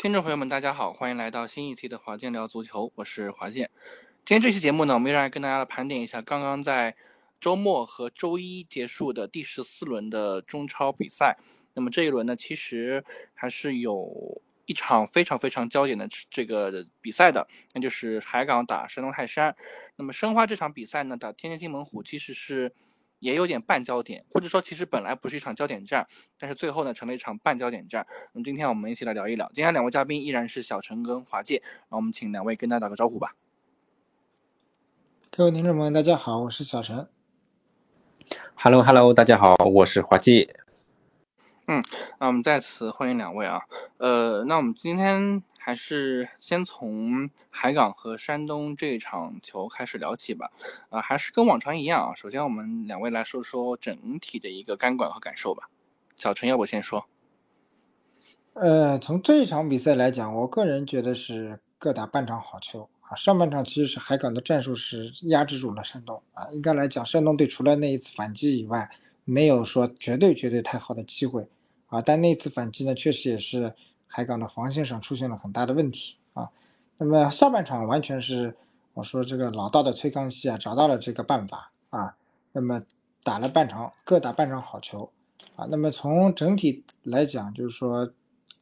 听众朋友们，大家好，欢迎来到新一期的华健聊足球，我是华健。今天这期节目呢，我们依然跟大家盘点一下刚刚在周末和周一结束的第十四轮的中超比赛。那么这一轮呢，其实还是有一场非常非常焦点的这个比赛的，那就是海港打山东泰山。那么申花这场比赛呢，打天津津门虎，其实是。也有点半焦点，或者说其实本来不是一场焦点战，但是最后呢成了一场半焦点战。那么今天我们一起来聊一聊。今天两位嘉宾依然是小陈跟华界，那我们请两位跟大家打个招呼吧。各位听众朋友，大家好，我是小陈。Hello Hello，大家好，我是华界。嗯，那我们再次欢迎两位啊。呃，那我们今天。还是先从海港和山东这场球开始聊起吧。啊，还是跟往常一样啊。首先，我们两位来说说整体的一个感管和感受吧。小陈，要不先说？呃，从这一场比赛来讲，我个人觉得是各打半场好球啊。上半场其实是海港的战术是压制住了山东啊。应该来讲，山东队除了那一次反击以外，没有说绝对绝对太好的机会啊。但那次反击呢，确实也是。海港的防线上出现了很大的问题啊，那么下半场完全是我说这个老道的崔康熙啊找到了这个办法啊，那么打了半场各打半场好球啊，那么从整体来讲就是说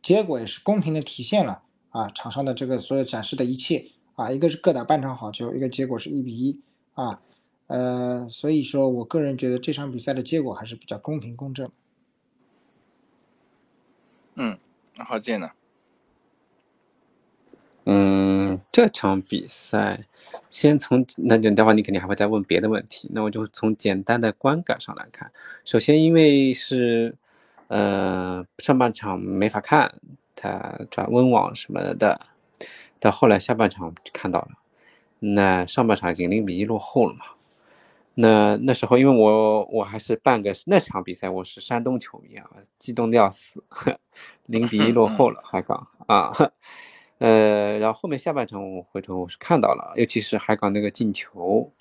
结果也是公平的体现了啊场上的这个所有展示的一切啊，一个是各打半场好球，一个结果是一比一啊，呃，所以说我个人觉得这场比赛的结果还是比较公平公正。嗯。好见呢。嗯，这场比赛，先从那就待会你肯定还会再问别的问题，那我就从简单的观感上来看。首先，因为是呃上半场没法看，他转温网什么的，到后来下半场就看到了，那上半场已经零比一落后了嘛。那那时候，因为我我还是半个那场比赛，我是山东球迷啊，激动的要死，零比一落后了海港啊，呃，然后后面下半场我回头我是看到了，尤其是海港那个进球，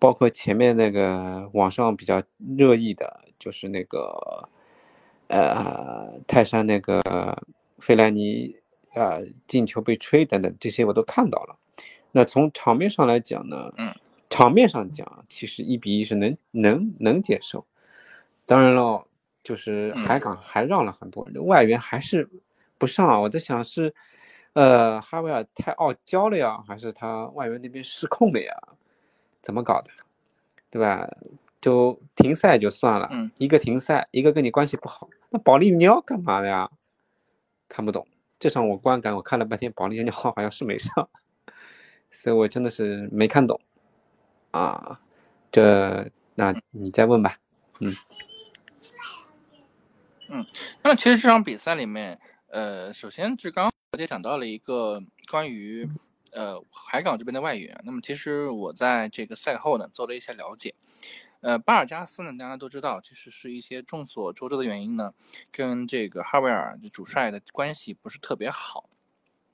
包括前面那个网上比较热议的，就是那个呃泰山那个费莱尼啊进球被吹等等这些我都看到了。那从场面上来讲呢，嗯。场面上讲，其实一比一是能能能接受。当然了，就是海港还让了很多，外援还是不上。我在想是，呃，哈维尔太傲娇了呀，还是他外援那边失控了呀？怎么搞的？对吧？就停赛就算了，一个停赛，一个跟你关系不好，那保利尼奥干嘛的呀？看不懂。这场我观感，我看了半天，保利尼奥好像是没上，所以我真的是没看懂。啊，这那你再问吧，嗯，嗯，那么其实这场比赛里面，呃，首先是刚我就讲到了一个关于呃海港这边的外援，那么其实我在这个赛后呢做了一些了解，呃，巴尔加斯呢大家都知道，其实是一些众所周知的原因呢，跟这个哈维尔主帅的关系不是特别好，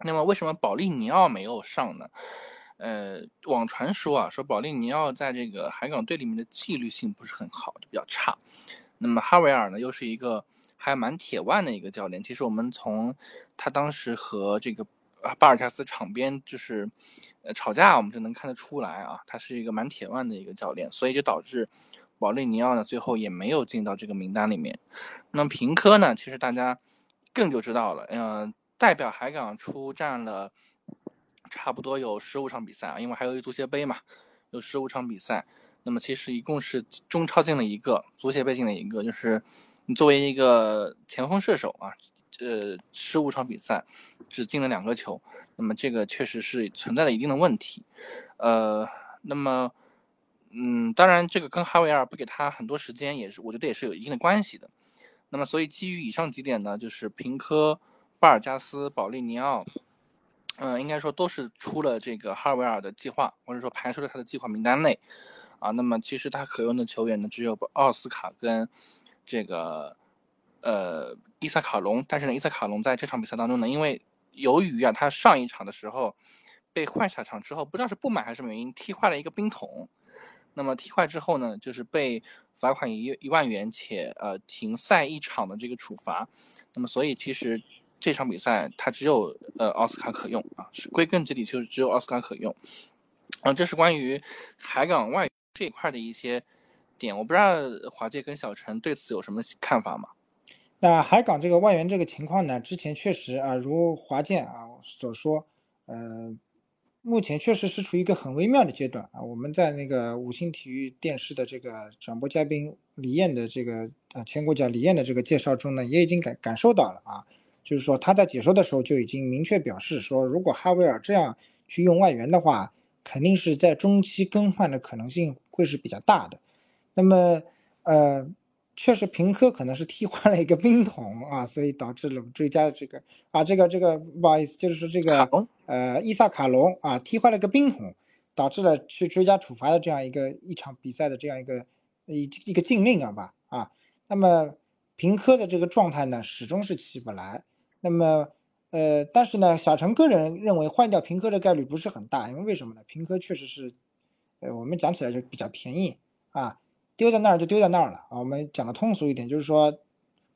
那么为什么保利尼奥没有上呢？呃，网传说啊，说保利尼奥在这个海港队里面的纪律性不是很好，就比较差。那么哈维尔呢，又是一个还蛮铁腕的一个教练。其实我们从他当时和这个巴尔加斯场边就是呃吵架，我们就能看得出来啊，他是一个蛮铁腕的一个教练。所以就导致保利尼奥呢，最后也没有进到这个名单里面。那么平科呢，其实大家更就知道了，嗯，代表海港出战了。差不多有十五场比赛啊，因为还有一足协杯嘛，有十五场比赛。那么其实一共是中超进了一个，足协杯进了一个，就是你作为一个前锋射手啊，呃，十五场比赛只进了两个球，那么这个确实是存在了一定的问题。呃，那么，嗯，当然这个跟哈维尔不给他很多时间也是，我觉得也是有一定的关系的。那么所以基于以上几点呢，就是平科、巴尔加斯、保利尼奥。嗯，应该说都是出了这个哈维尔的计划，或者说排除了他的计划名单内，啊，那么其实他可用的球员呢只有奥斯卡跟这个呃伊萨卡隆，但是呢伊萨卡隆在这场比赛当中呢，因为由于啊他上一场的时候被换下场之后，不知道是不满还是什么原因踢坏了一个冰桶，那么踢坏之后呢，就是被罚款一一万元且呃停赛一场的这个处罚，那么所以其实。这场比赛它只有呃奥斯卡可用啊，是归根结底就是只有奥斯卡可用。啊，这是关于海港外这一块的一些点，我不知道华界跟小陈对此有什么看法吗？那海港这个外援这个情况呢，之前确实啊，如华健啊所说，呃，目前确实是处于一个很微妙的阶段啊。我们在那个五星体育电视的这个转播嘉宾李艳的这个啊前国脚李艳的这个介绍中呢，也已经感感受到了啊，就是说他在解说的时候就已经明确表示说，如果哈维尔这样去用外援的话，肯定是在中期更换的可能性会是比较大的。那么，呃。确实，平科可能是替换了一个冰桶啊，所以导致了追加的这个啊，这个这个不好意思，就是说这个呃伊萨卡隆啊替换了个冰桶，导致了去追加处罚的这样一个一场比赛的这样一个一一个禁令啊吧啊。那么平科的这个状态呢，始终是起不来。那么呃，但是呢，小陈个人认为换掉平科的概率不是很大，因为为什么呢？平科确实是呃，我们讲起来就比较便宜啊。丢在那儿就丢在那儿了啊！我们讲的通俗一点，就是说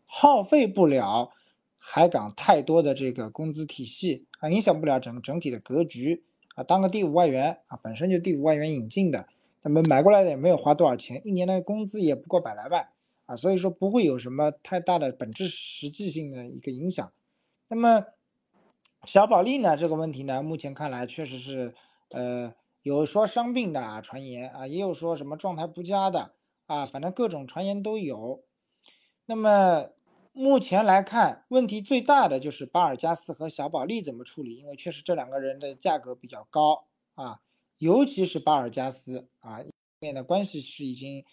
耗费不了海港太多的这个工资体系啊，影响不了整整体的格局啊。当个第五外援啊，本身就第五外援引进的，那么买过来的也没有花多少钱，一年的工资也不过百来万啊，所以说不会有什么太大的本质实际性的一个影响。那么小保利呢？这个问题呢，目前看来确实是呃有说伤病的啊传言啊，也有说什么状态不佳的。啊，反正各种传言都有。那么目前来看，问题最大的就是巴尔加斯和小保利怎么处理，因为确实这两个人的价格比较高啊，尤其是巴尔加斯啊，面的关系是已经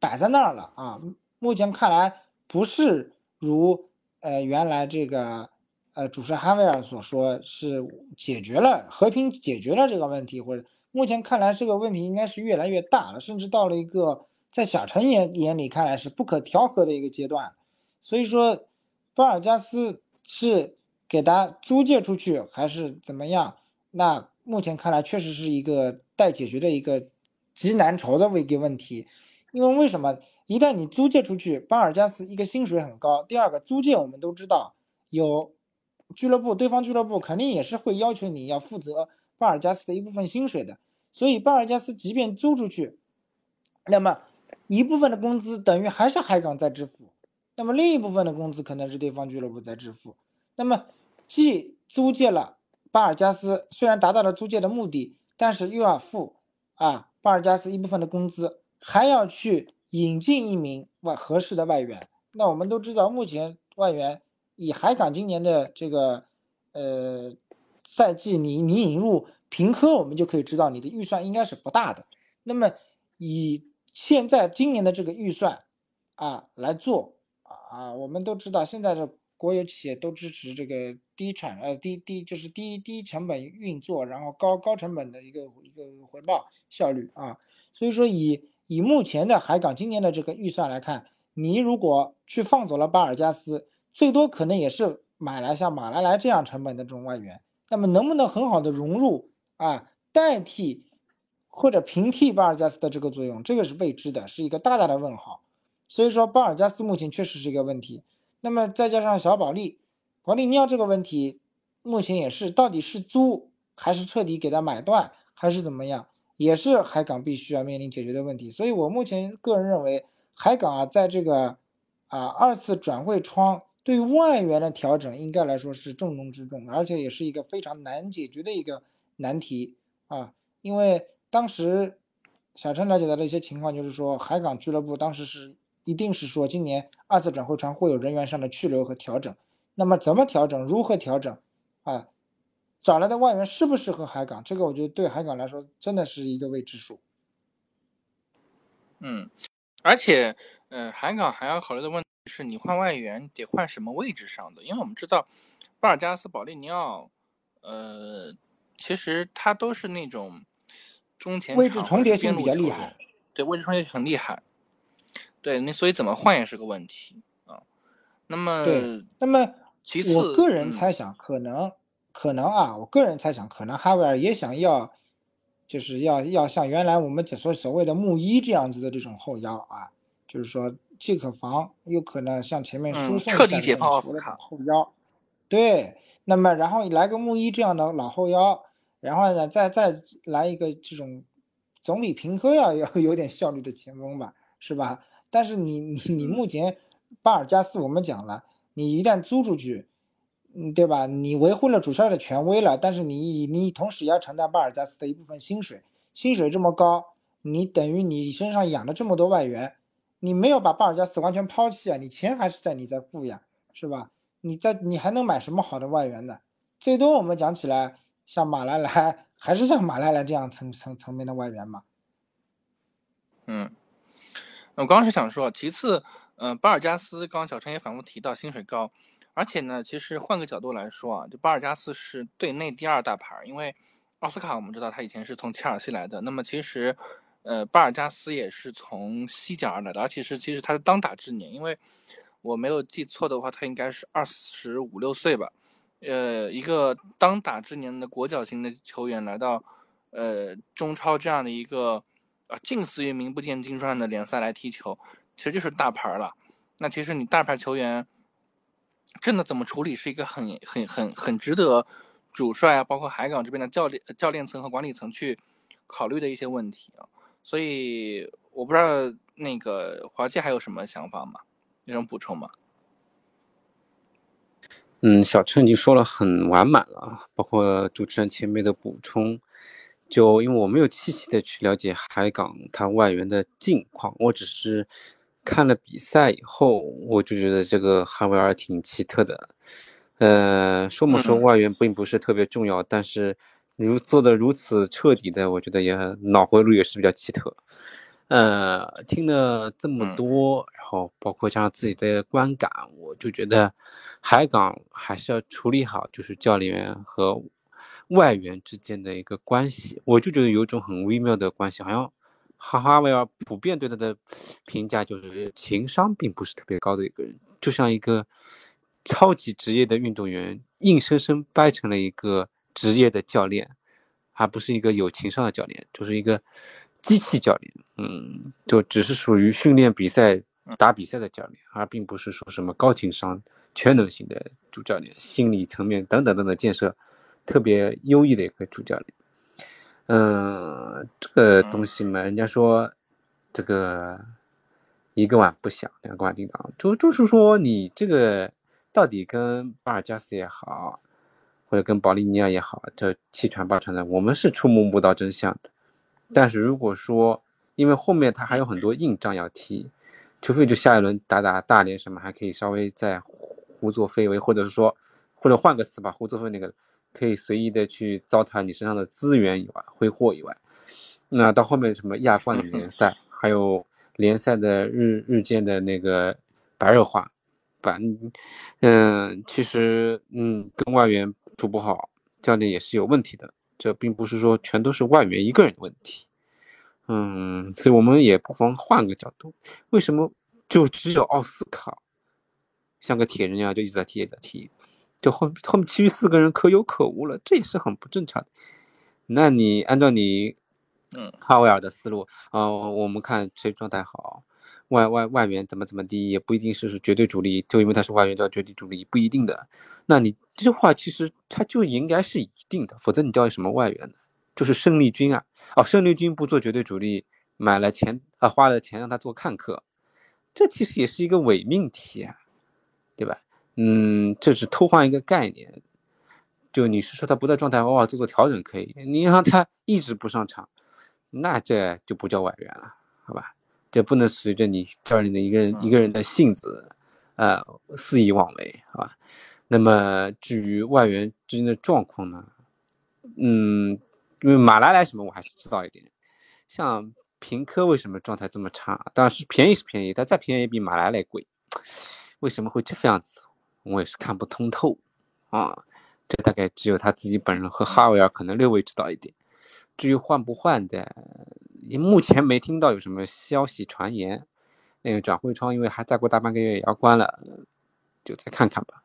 摆在那儿了啊。目前看来不是如呃原来这个呃主持人哈维尔所说是解决了和平解决了这个问题，或者目前看来这个问题应该是越来越大了，甚至到了一个。在小陈眼眼里看来是不可调和的一个阶段，所以说，巴尔加斯是给他租借出去还是怎么样？那目前看来确实是一个待解决的一个极难筹的一个问题。因为为什么？一旦你租借出去，巴尔加斯一个薪水很高，第二个租借我们都知道有俱乐部，对方俱乐部肯定也是会要求你要负责巴尔加斯的一部分薪水的。所以巴尔加斯即便租出去，那么。一部分的工资等于还是海港在支付，那么另一部分的工资可能是对方俱乐部在支付。那么既租借了巴尔加斯，虽然达到了租借的目的，但是又要付啊巴尔加斯一部分的工资，还要去引进一名外合适的外援。那我们都知道，目前外援以海港今年的这个呃赛季，你你引入平科，我们就可以知道你的预算应该是不大的。那么以现在今年的这个预算，啊来做啊，我们都知道现在的国有企业都支持这个低产呃低低就是低低成本运作，然后高高成本的一个一个回报效率啊，所以说以以目前的海港今年的这个预算来看，你如果去放走了巴尔加斯，最多可能也是买来像马来莱这样成本的这种外援，那么能不能很好的融入啊代替？或者平替巴尔加斯的这个作用，这个是未知的，是一个大大的问号。所以说，巴尔加斯目前确实是一个问题。那么再加上小保利、保利尼奥这个问题，目前也是到底是租还是彻底给他买断，还是怎么样，也是海港必须要面临解决的问题。所以我目前个人认为，海港啊，在这个啊二次转会窗对于外援的调整，应该来说是重中之重，而且也是一个非常难解决的一个难题啊，因为。当时小陈了解到的一些情况，就是说海港俱乐部当时是一定是说今年二次转会窗会有人员上的去留和调整，那么怎么调整，如何调整，啊，找来的外援适不适合海港，这个我觉得对海港来说真的是一个未知数。嗯，而且，呃，海港还要考虑的问题是你换外援得换什么位置上的，因为我们知道巴尔加斯、保利尼奥，呃，其实他都是那种。中前位置重叠性比较厉害，对位置重叠很厉害，对，那所以怎么换也是个问题啊。那么，对，那么其次，我个人猜想，可能，可能啊，我个人猜想，可能哈维尔也想要，就是要要像原来我们所所谓的木一这样子的这种后腰啊，就是说既可防又可能向前面输送彻底解放奥斯卡后腰。对，那么然后来个穆伊这样的老后腰，然后呢再再来一个这种总比平科要要有点效率的前锋吧，是吧？但是你你 你目前巴尔加斯我们讲了，你一旦租出去，嗯，对吧？你维护了主帅的权威了，但是你你同时也要承担巴尔加斯的一部分薪水，薪水这么高，你等于你身上养了这么多外援，你没有把巴尔加斯完全抛弃啊，你钱还是在你在付呀，是吧？你在你还能买什么好的外援呢？最多我们讲起来，像马莱莱，还是像马莱莱这样层层层面的外援嘛。嗯，我刚刚是想说，其次，嗯，巴尔加斯，刚刚小陈也反复提到薪水高，而且呢，其实换个角度来说啊，就巴尔加斯是队内第二大牌，因为奥斯卡我们知道他以前是从切尔西来的，那么其实，呃，巴尔加斯也是从西甲而来的，而且是其实他是当打之年，因为我没有记错的话，他应该是二十五六岁吧，呃，一个当打之年的国脚型的球员来到，呃，中超这样的一个。啊，近似于名不见经传的联赛来踢球，其实就是大牌了。那其实你大牌球员真的怎么处理，是一个很很很很值得主帅啊，包括海港这边的教练教练层和管理层去考虑的一些问题啊。所以我不知道那个华界还有什么想法吗？有什么补充吗？嗯，小陈已经说了很完满了，包括主持人前面的补充。就因为我没有细细的去了解海港它外援的近况，我只是看了比赛以后，我就觉得这个哈维尔挺奇特的。呃，说不说外援并不是特别重要，但是如做的如此彻底的，我觉得也脑回路也是比较奇特。呃，听了这么多，然后包括加上自己的观感，我就觉得海港还是要处理好，就是教练员和。外援之间的一个关系，我就觉得有一种很微妙的关系，好像哈哈维尔普遍对他的评价就是情商并不是特别高的一个人，就像一个超级职业的运动员，硬生生掰成了一个职业的教练，而不是一个有情商的教练，就是一个机器教练，嗯，就只是属于训练比赛、打比赛的教练，而并不是说什么高情商、全能型的主教练，心理层面等等等等建设。特别优异的一个主教练，嗯，这个东西嘛，人家说这个一个碗不响，两个碗叮当，就就是说你这个到底跟巴尔加斯也好，或者跟保利尼亚也好，这七传八传的，我们是触摸不到真相的。但是如果说，因为后面他还有很多硬仗要踢，除非就下一轮打打大连什么，还可以稍微再胡作非为，或者是说，或者换个词吧，胡作非那个。可以随意的去糟蹋你身上的资源以外，挥霍以外，那到后面什么亚冠联赛，还有联赛的日日渐的那个白热化，反嗯，其实嗯，跟外援处不好，教练也是有问题的。这并不是说全都是外援一个人的问题，嗯，所以我们也不妨换个角度，为什么就只有奥斯卡像个铁人一样就一直在踢，一直在踢？就后后面其余四个人可有可无了，这也是很不正常的。那你按照你，嗯，哈维尔的思路啊，我们看谁状态好，外外外援怎么怎么地，也不一定是是绝对主力，就因为他是外援叫绝对主力，不一定的。那你这话其实他就应该是一定的，否则你叫什么外援呢？就是胜利军啊，哦，胜利军不做绝对主力，买了钱啊，花了钱让他做看客，这其实也是一个伪命题啊，对吧？嗯，这是偷换一个概念，就你是说他不在状态，偶尔做做调整可以。你让他一直不上场，那这就不叫外援了，好吧？这不能随着你教练的一个人一个人的性子，呃，肆意妄为，好吧？那么至于外援之间的状况呢？嗯，因为马拉莱什么我还是知道一点，像平科为什么状态这么差？当然是便宜是便宜，但再便宜也比马拉莱贵，为什么会这副样子？我也是看不通透，啊，这大概只有他自己本人和哈维尔可能略微知道一点。至于换不换的，目前没听到有什么消息传言。那个转会窗因为还再过大半个月也要关了，就再看看吧。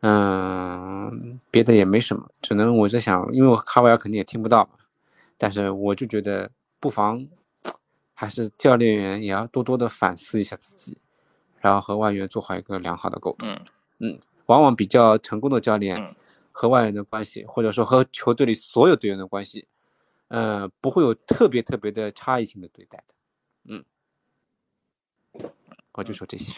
嗯，别的也没什么，只能我在想，因为哈维尔肯定也听不到嘛，但是我就觉得不妨还是教练员也要多多的反思一下自己，然后和外援做好一个良好的沟通。嗯。嗯，往往比较成功的教练嗯和外援的关系，或者说和球队里所有队员的关系，呃，不会有特别特别的差异性的对待的。嗯，我就说这些。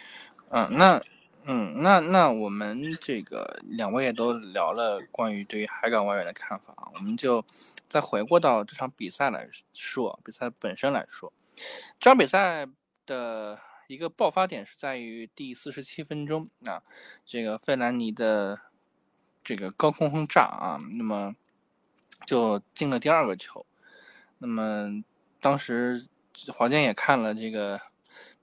嗯，那嗯，那那我们这个两位也都聊了关于对于海港外援的看法，我们就再回过到这场比赛来说，比赛本身来说，这场比赛的一个爆发点是在于第四十七分钟啊，这个费兰尼的这个高空轰炸啊，那么就进了第二个球，那么当时华健也看了这个。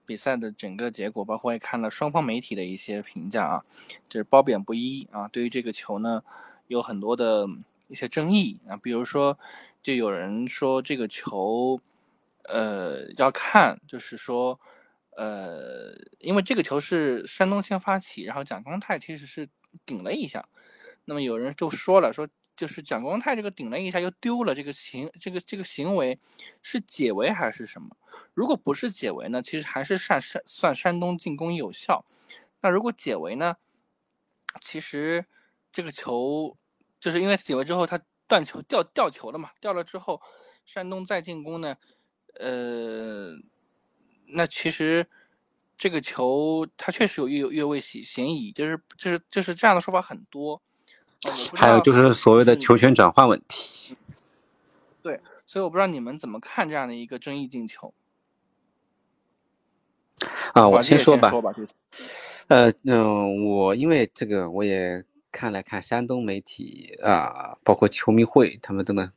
比赛的整个结果，包括也看了双方媒体的一些评价啊，就是褒贬不一啊。对于这个球呢，有很多的一些争议啊，比如说，就有人说这个球，呃，要看，就是说，呃，因为这个球是山东先发起，然后蒋光太其实是顶了一下，那么有人就说了，说就是蒋光太这个顶了一下又丢了，这个行这个这个行为是解围还是什么？如果不是解围呢，其实还是算山算山东进攻有效。那如果解围呢，其实这个球就是因为解围之后他断球掉掉球了嘛，掉了之后山东再进攻呢，呃，那其实这个球它确实有越越位嫌嫌疑，就是就是就是这样的说法很多。还有就是所谓的球权转换问题。对，所以我不知道你们怎么看这样的一个争议进球。啊，我先说吧。呃，嗯，我因为这个我也看了看山东媒体啊，包括球迷会，他们都能，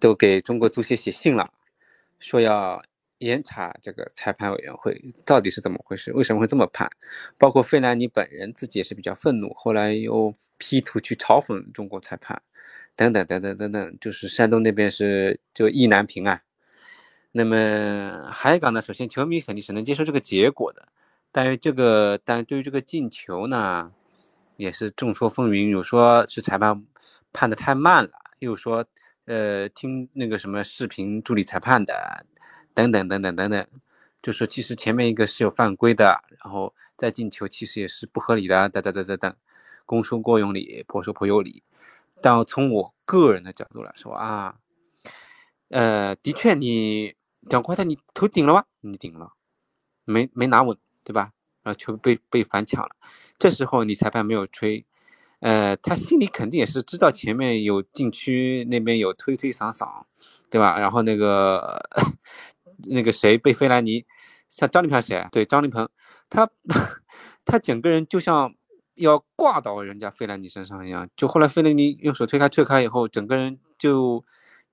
都给中国足协写信了，说要严查这个裁判委员会到底是怎么回事，为什么会这么判？包括费兰尼本人自己也是比较愤怒，后来又 P 图去嘲讽中国裁判，等等等等等等，就是山东那边是就意难平啊。那么海港呢？首先，球迷肯定是能接受这个结果的，但是这个，但对于这个进球呢，也是众说纷纭，有说是裁判判的太慢了，又说，呃，听那个什么视频助理裁判的，等等等等等等，就说其实前面一个是有犯规的，然后再进球其实也是不合理的，等等等等等，公说过有理，婆说婆有理，但从我个人的角度来说啊，呃，的确你。蒋光太，你头顶了吗？你顶了，没没拿稳，对吧？然后球被被反抢了，这时候你裁判没有吹，呃，他心里肯定也是知道前面有禁区那边有推推搡搡，对吧？然后那个那个谁被费兰尼，像张立鹏谁？对，张立鹏，他 他整个人就像要挂到人家费兰尼身上一样，就后来费兰尼用手推开推开以后，整个人就。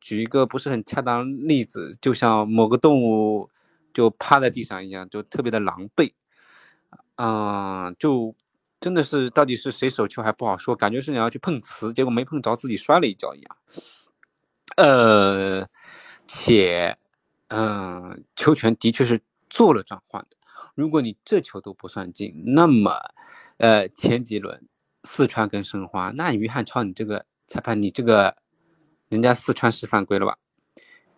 举一个不是很恰当例子，就像某个动物就趴在地上一样，就特别的狼狈，啊，就真的是到底是谁手球还不好说，感觉是你要去碰瓷，结果没碰着，自己摔了一跤一样。呃，且，嗯，球权的确是做了转换的。如果你这球都不算进，那么，呃，前几轮四川跟申花，那于汉超你这个裁判，你这个。人家四川是犯规了吧？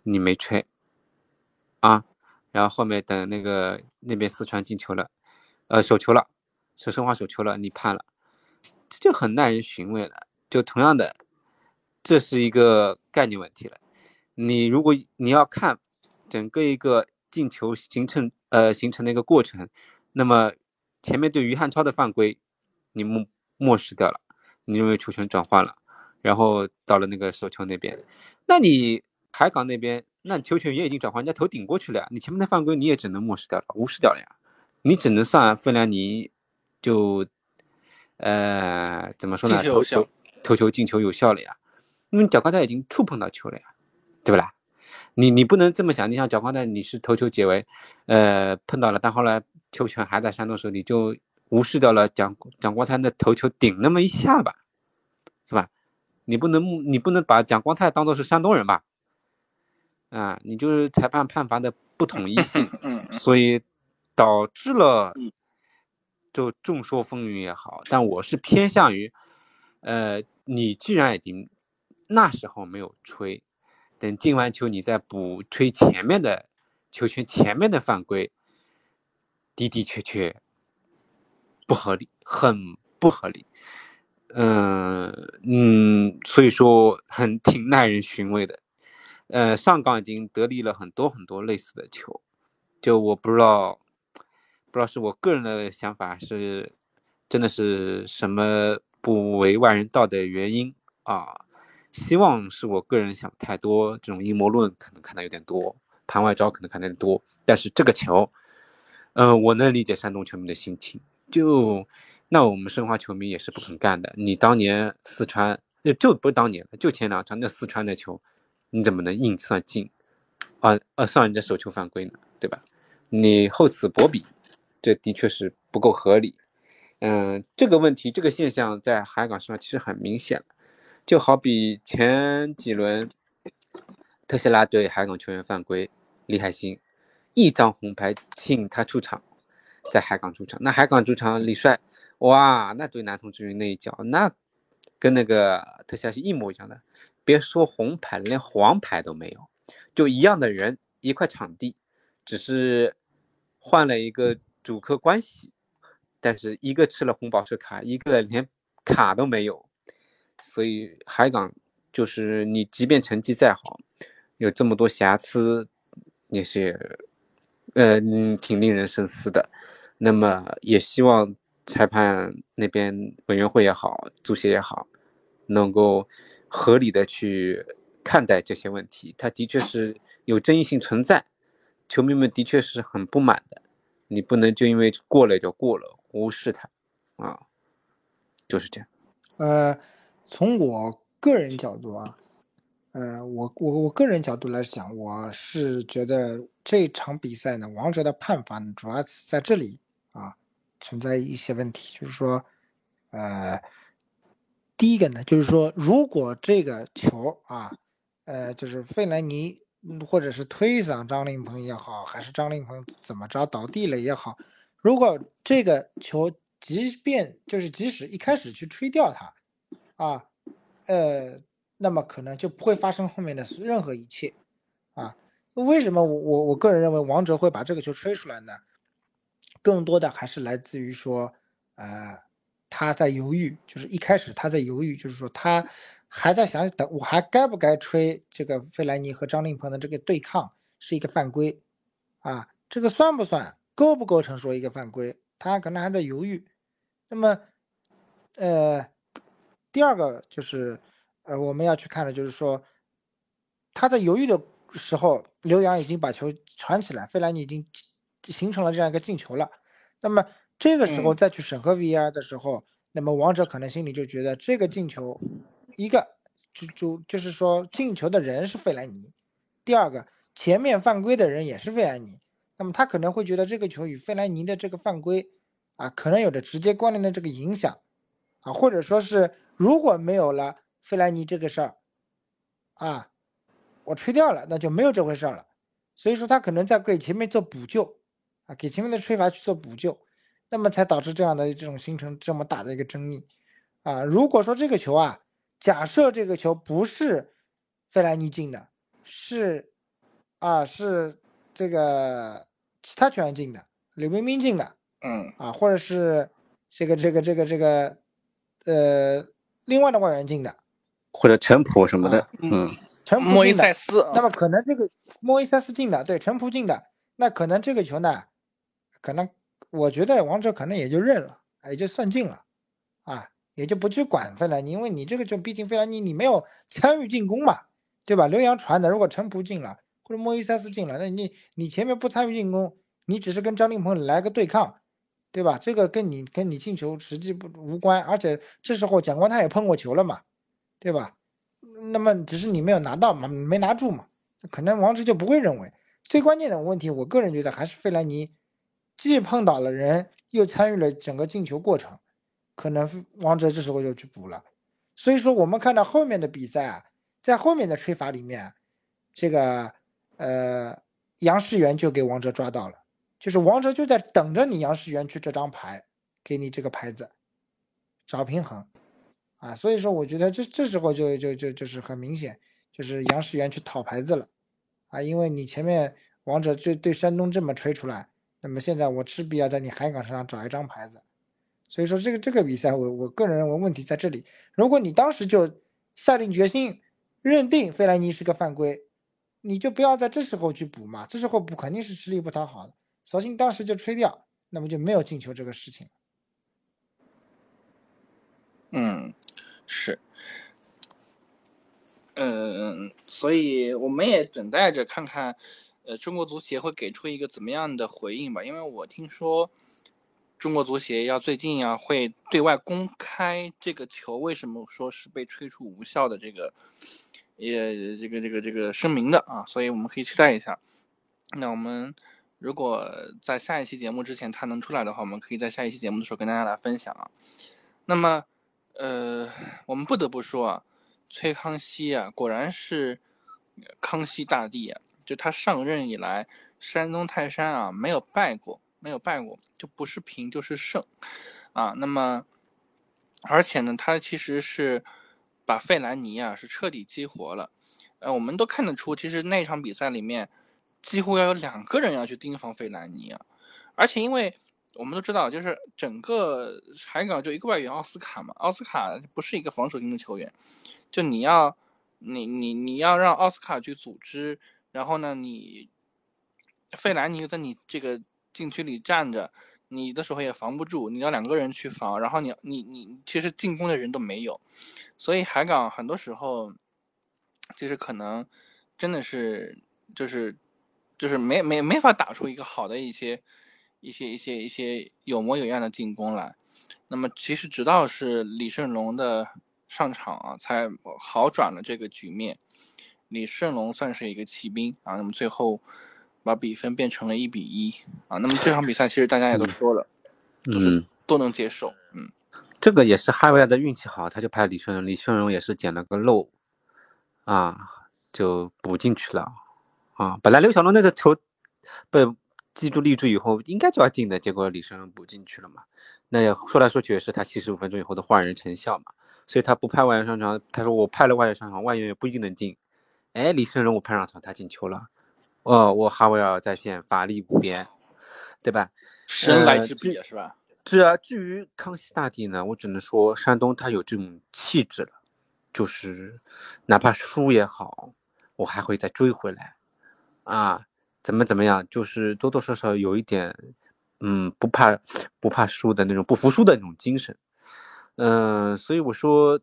你没吹啊？然后后面等那个那边四川进球了，呃，手球了，是申花手球了，你判了，这就很耐人寻味了。就同样的，这是一个概念问题了。你如果你要看整个一个进球形成呃形成的一个过程，那么前面对于汉超的犯规你漠漠视掉了，你认为球权转换了？然后到了那个手球那边，那你海港那边，那球权也已经转换，人家头顶过去了呀。你前面的犯规你也只能漠视掉了，无视掉了呀。你只能算费兰尼，就，呃，怎么说呢？投球头球进球有效了呀，因为脚刚才已经触碰到球了呀，对不啦？你你不能这么想，你想脚刚才你是头球解围，呃，碰到了，但后来球权还在山东手里，就无视掉了蒋蒋光太的头球顶那么一下吧，是吧？你不能，你不能把蒋光太当做是山东人吧？啊，你就是裁判判罚的不统一性，所以导致了就众说纷纭也好。但我是偏向于，呃，你既然已经那时候没有吹，等进完球你再补吹前面的球权前面的犯规，的的确确不合理，很不合理。嗯嗯，所以说很挺耐人寻味的。呃，上港已经得利了很多很多类似的球，就我不知道，不知道是我个人的想法，是真的是什么不为外人道的原因啊？希望是我个人想太多，这种阴谋论可能看的有点多，盘外招可能看的多。但是这个球，嗯，我能理解山东球迷的心情，就。那我们申花球迷也是不肯干的。你当年四川，就就不是当年了，就前两场那四川的球，你怎么能硬算进？啊啊，算人家手球犯规呢，对吧？你厚此薄彼，这的确是不够合理。嗯，这个问题，这个现象在海港上其实很明显了就好比前几轮特斯拉对海港球员犯规，李海星一张红牌请他出场，在海港主场，那海港主场李帅。哇，那对南通之云那一脚，那跟那个特效是一模一样的。别说红牌，连黄牌都没有，就一样的人，一块场地，只是换了一个主客关系，但是一个吃了红宝石卡，一个连卡都没有。所以海港就是你，即便成绩再好，有这么多瑕疵，也是，呃，挺令人深思的。那么也希望。裁判那边委员会也好，足协也好，能够合理的去看待这些问题。他的确是有争议性存在，球迷们的确是很不满的。你不能就因为过了就过了，无视他，啊，就是这样。呃，从我个人角度啊，呃，我我我个人角度来讲，我是觉得这场比赛呢，王哲的判罚呢，主要是在这里啊。存在一些问题，就是说，呃，第一个呢，就是说，如果这个球啊，呃，就是费兰尼或者是推搡张琳芃也好，还是张琳芃怎么着倒地了也好，如果这个球即便就是即使一开始去吹掉它，啊，呃，那么可能就不会发生后面的任何一切，啊，为什么我我我个人认为王哲会把这个球吹出来呢？更多的还是来自于说，呃，他在犹豫，就是一开始他在犹豫，就是说他还在想等，我还该不该吹这个费莱尼和张琳芃的这个对抗是一个犯规，啊，这个算不算，构不构成说一个犯规，他可能还在犹豫。那么，呃，第二个就是，呃，我们要去看的就是说，他在犹豫的时候，刘洋已经把球传起来，费莱尼已经。形成了这样一个进球了，那么这个时候再去审核 VR 的时候，那么王者可能心里就觉得这个进球，一个就就就是说进球的人是费莱尼，第二个前面犯规的人也是费莱尼，那么他可能会觉得这个球与费莱尼的这个犯规啊，可能有着直接关联的这个影响啊，或者说是如果没有了费莱尼这个事儿啊，我吹掉了，那就没有这回事了，所以说他可能在给前面做补救。啊给前面的吹罚去做补救，那么才导致这样的这种形成这么大的一个争议啊！如果说这个球啊，假设这个球不是费莱尼进的，是啊，是这个其他球员进的，刘冰冰进的，嗯啊，或者是这个这个这个这个呃另外的外援进的，或者陈普什么的，嗯，陈普莫伊塞斯，那么可能这个莫伊塞斯进的，对，陈普进的，那可能这个球呢？可能我觉得王者可能也就认了，也就算进了，啊，也就不去管费兰尼，因为你这个就毕竟费兰尼你没有参与进攻嘛，对吧？刘洋传的，如果陈普进了或者莫伊塞斯进了，那你你前面不参与进攻，你只是跟张琳芃来个对抗，对吧？这个跟你跟你进球实际不无关，而且这时候蒋光太也碰过球了嘛，对吧？那么只是你没有拿到嘛，没拿住嘛，可能王哲就不会认为最关键的问题，我个人觉得还是费兰尼。既碰到了人，又参与了整个进球过程，可能王哲这时候就去补了。所以说，我们看到后面的比赛啊，在后面的吹罚里面，这个呃杨世元就给王哲抓到了，就是王哲就在等着你杨世元去这张牌，给你这个牌子，找平衡啊。所以说，我觉得这这时候就就就就是很明显，就是杨世元去讨牌子了啊，因为你前面王者就对山东这么吹出来。那么现在我势必要在你海港身上找一张牌子，所以说这个这个比赛，我我个人认为问题在这里。如果你当时就下定决心认定费莱尼是个犯规，你就不要在这时候去补嘛，这时候补肯定是吃力不讨好的，索性当时就吹掉，那么就没有进球这个事情。嗯，是。嗯，所以我们也等待着看看，呃，中国足协会给出一个怎么样的回应吧。因为我听说，中国足协要最近啊会对外公开这个球为什么说是被吹出无效的这个，也这个这个这个声明的啊，所以我们可以期待一下。那我们如果在下一期节目之前他能出来的话，我们可以在下一期节目的时候跟大家来分享啊。那么，呃，我们不得不说啊。崔康熙啊，果然是康熙大帝啊！就他上任以来，山东泰山啊没有败过，没有败过，就不是平就是胜啊。那么，而且呢，他其实是把费兰尼啊是彻底激活了。呃，我们都看得出，其实那场比赛里面几乎要有两个人要去盯防费兰尼啊。而且，因为我们都知道，就是整个海港就一个外援奥斯卡嘛，奥斯卡不是一个防守型的球员。就你要，你你你要让奥斯卡去组织，然后呢，你费兰尼在你这个禁区里站着，你的时候也防不住，你要两个人去防，然后你你你其实进攻的人都没有，所以海港很多时候，其实可能真的是就是就是没没没法打出一个好的一些一些一些一些有模有样的进攻来。那么其实直到是李胜龙的。上场啊，才好转了这个局面。李胜龙算是一个骑兵啊，那么最后把比分变成了一比一啊。那么这场比赛其实大家也都说了，嗯，都能接受。嗯，这个也是哈维亚的运气好，他就派李胜龙，李胜龙也是捡了个漏啊，就补进去了啊。本来刘小龙那个球被记住立柱以后应该就要进的，结果李胜龙补进去了嘛。那也说来说去也是他七十五分钟以后的换人成效嘛。所以他不派外援上场，他说我派了外援上场，外援也不一定能进。哎，李胜荣我派上场，他进球了。哦，我哈维尔在线，法力无边，对吧？神来之笔是吧？是啊。至于康熙大帝呢，我只能说山东他有这种气质了，就是哪怕输也好，我还会再追回来。啊，怎么怎么样，就是多多少少有一点，嗯，不怕不怕输的那种不服输的那种精神。嗯，所以我说，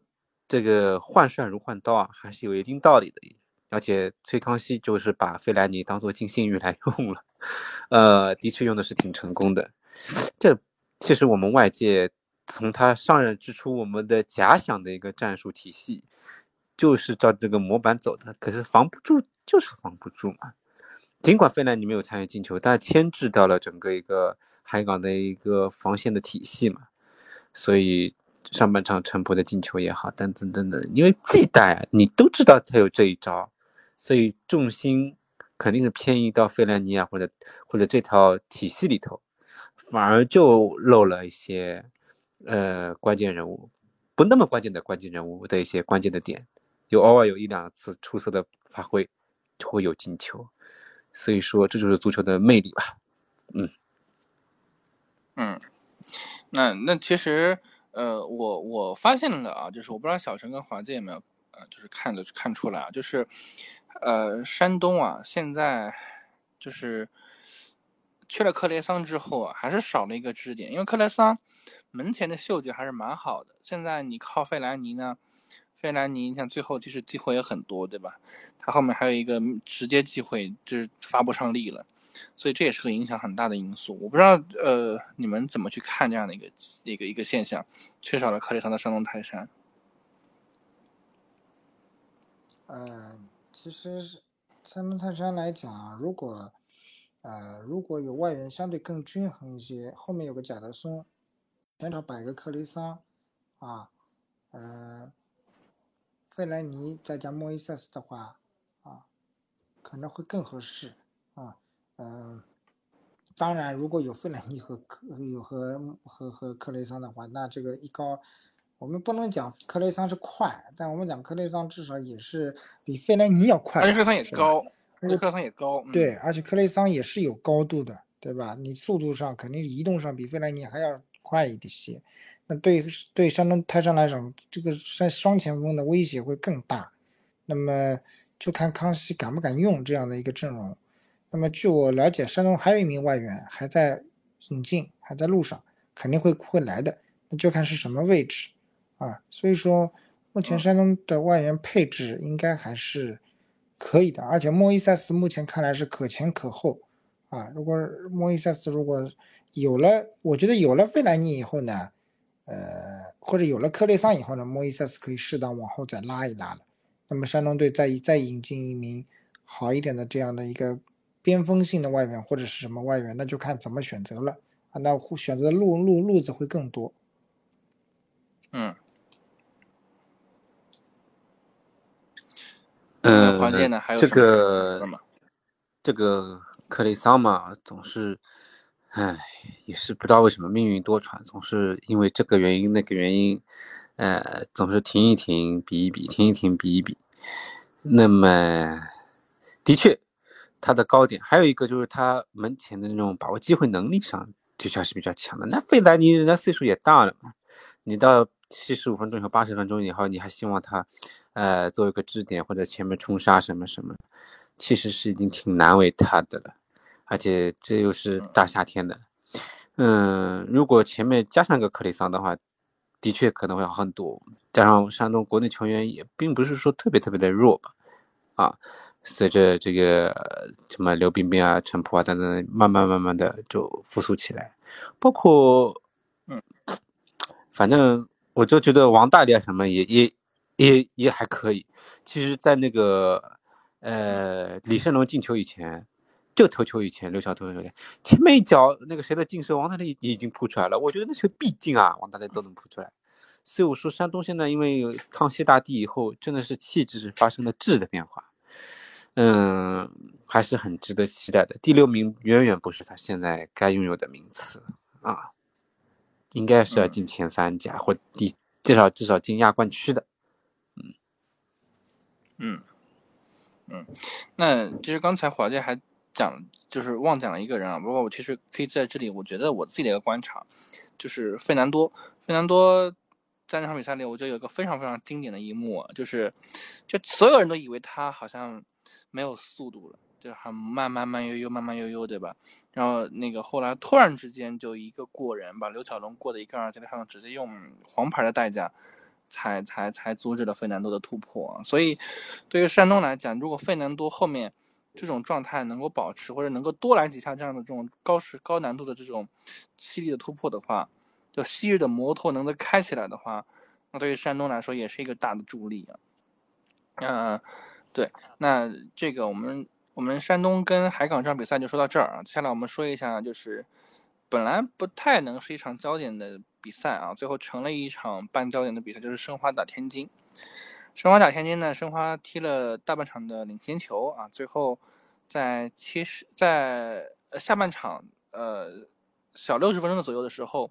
这个换帅如换刀啊，还是有一定道理的。而且崔康熙就是把费莱尼当做金信玉来 用了，呃，的确用的是挺成功的。这其实我们外界从他上任之初，我们的假想的一个战术体系，就是照这个模板走的。可是防不住，就是防不住嘛。尽管费莱尼没有参与进球，但牵制到了整个一个海港的一个防线的体系嘛，所以。上半场陈普的进球也好，等等等等，因为季代你都知道他有这一招，所以重心肯定是偏移到费兰尼亚或者或者这套体系里头，反而就漏了一些呃关键人物，不那么关键的关键人物的一些关键的点，有偶尔有一两次出色的发挥就会有进球，所以说这就是足球的魅力吧，嗯嗯，那那其实。呃，我我发现了啊，就是我不知道小陈跟华健有没有，呃，就是看的看出来啊，就是，呃，山东啊，现在就是去了克雷桑之后啊，还是少了一个支点，因为克雷桑门前的嗅觉还是蛮好的。现在你靠费兰尼呢，费兰尼你想最后其实机会也很多，对吧？他后面还有一个直接机会，就是发不上力了。所以这也是个影响很大的因素。我不知道，呃，你们怎么去看这样的一个一个一个现象？缺少了克里桑的山东泰山。呃，其实山东泰山来讲，如果呃如果有外援相对更均衡一些，后面有个贾德松，前场摆个克雷桑，啊，呃，费莱尼再加莫伊塞斯的话，啊，可能会更合适，啊。嗯，当然，如果有费莱尼和克有和和和克雷桑的话，那这个一高，我们不能讲克雷桑是快，但我们讲克雷桑至少也是比费莱尼要快。而且克雷桑也高，而且克雷桑也高。对，而且克雷桑也是有高度的，对吧？你速度上肯定移动上比费莱尼还要快一些。那对对山东泰山来讲，这个双双前锋的威胁会更大。那么就看康熙敢不敢用这样的一个阵容。那么据我了解，山东还有一名外援还在引进，还在路上，肯定会会来的。那就看是什么位置啊。所以说，目前山东的外援配置应该还是可以的，而且莫伊塞斯目前看来是可前可后啊。如果莫伊塞斯如果有了，我觉得有了费莱尼以后呢？呃，或者有了克雷桑以后呢，莫伊塞斯可以适当往后再拉一拉了。那么山东队再再引进一名好一点的这样的一个边锋性的外援或者是什么外援，那就看怎么选择了啊。那选择的路路路子会更多。嗯。嗯，环节呢？还有这个这个克雷桑嘛，总是。唉，也是不知道为什么命运多舛，总是因为这个原因那个原因，呃，总是停一停，比一比，停一停，比一比。那么，的确，他的高点还有一个就是他门前的那种把握机会能力上，的确是比较强的。那费莱尼人家岁数也大了嘛，你到七十五分钟以后、八十分钟以后，你还希望他，呃，做一个支点或者前面冲杀什么什么，其实是已经挺难为他的了。而且这又是大夏天的，嗯，如果前面加上个克里桑的话，的确可能会好很多。加上山东国内球员也并不是说特别特别的弱吧，啊，随着这个什么刘彬彬啊、陈普啊等等，慢慢慢慢的就复苏起来。包括，嗯，反正我就觉得王大力啊什么也也也也还可以。其实，在那个呃李胜龙进球以前。就头球以前，刘晓头球前，前面一脚那个谁的劲射，王大雷已经扑出来了。我觉得那球必进啊，王大雷都能扑出来。所以我说，山东现在因为康熙大帝以后，真的是气质发生了质的变化，嗯，还是很值得期待的。第六名远远不是他现在该拥有的名次啊，应该是要进前三甲或第至少至少进亚冠区的。嗯嗯嗯，那其实刚才华健还。讲就是忘讲了一个人啊，不过我其实可以在这里，我觉得我自己的一个观察，就是费南多。费南多在那场比赛里，我觉得有个非常非常经典的一幕，就是就所有人都以为他好像没有速度了，就很慢慢慢悠悠，慢慢悠悠，对吧？然后那个后来突然之间就一个过人，把刘小龙过得一干二净，上直接用黄牌的代价才才才阻止了费南多的突破。所以对于山东来讲，如果费南多后面，这种状态能够保持，或者能够多来几下这样的这种高时高难度的这种犀利的突破的话，就昔日的摩托能够开起来的话，那对于山东来说也是一个大的助力啊。嗯，对，那这个我们我们山东跟海港这场比赛就说到这儿啊。接下来我们说一下，就是本来不太能是一场焦点的比赛啊，最后成了一场半焦点的比赛，就是申花打天津。申花打天津呢，申花踢了大半场的领先球啊，最后在七十在下半场呃小六十分钟的左右的时候，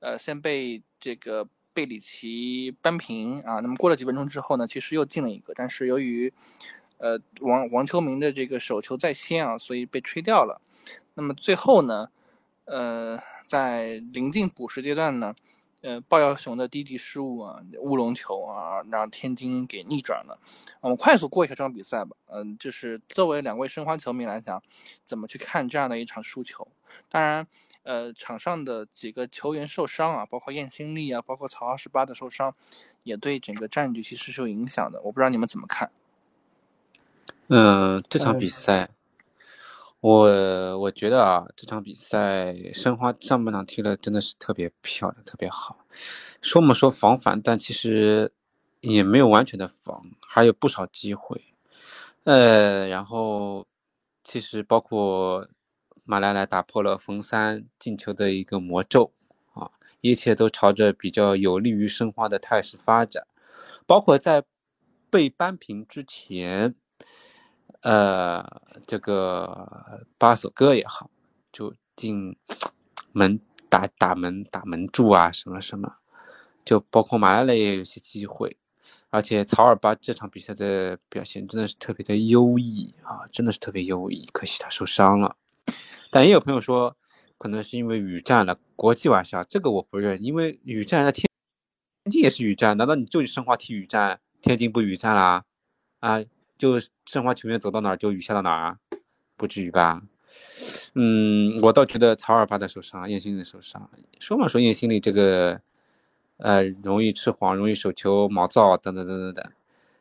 呃先被这个贝里奇扳平啊。那么过了几分钟之后呢，其实又进了一个，但是由于呃王王秋明的这个手球在先啊，所以被吹掉了。那么最后呢，呃在临近补时阶段呢。呃，鲍耀雄的低级失误啊，乌龙球啊，让天津给逆转了。我们快速过一下这场比赛吧。嗯，就是作为两位申花球迷来讲，怎么去看这样的一场输球？当然，呃，场上的几个球员受伤啊，包括燕新力啊，包括曹二十八的受伤，也对整个战局其实是有影响的。我不知道你们怎么看？嗯，这场比赛。我我觉得啊，这场比赛申花上半场踢的真的是特别漂亮，特别好。说么说防反，但其实也没有完全的防，还有不少机会。呃，然后其实包括马莱莱打破了冯三进球的一个魔咒啊，一切都朝着比较有利于申花的态势发展。包括在被扳平之前。呃，这个巴索戈也好，就进门打打门打门柱啊，什么什么，就包括马拉雷也有些机会，而且曹尔巴这场比赛的表现真的是特别的优异啊，真的是特别优异，可惜他受伤了。但也有朋友说，可能是因为雨战了。国际玩笑，这个我不认，因为雨战那天天津也是雨战，难道你就去申花踢雨战，天津不雨战啦？啊，就申花球员走到哪儿就雨下到哪儿，不至于吧？嗯，我倒觉得曹尔巴的受伤，叶心的受伤，说嘛说叶心里这个，呃，容易吃黄，容易手球毛躁等等等等等，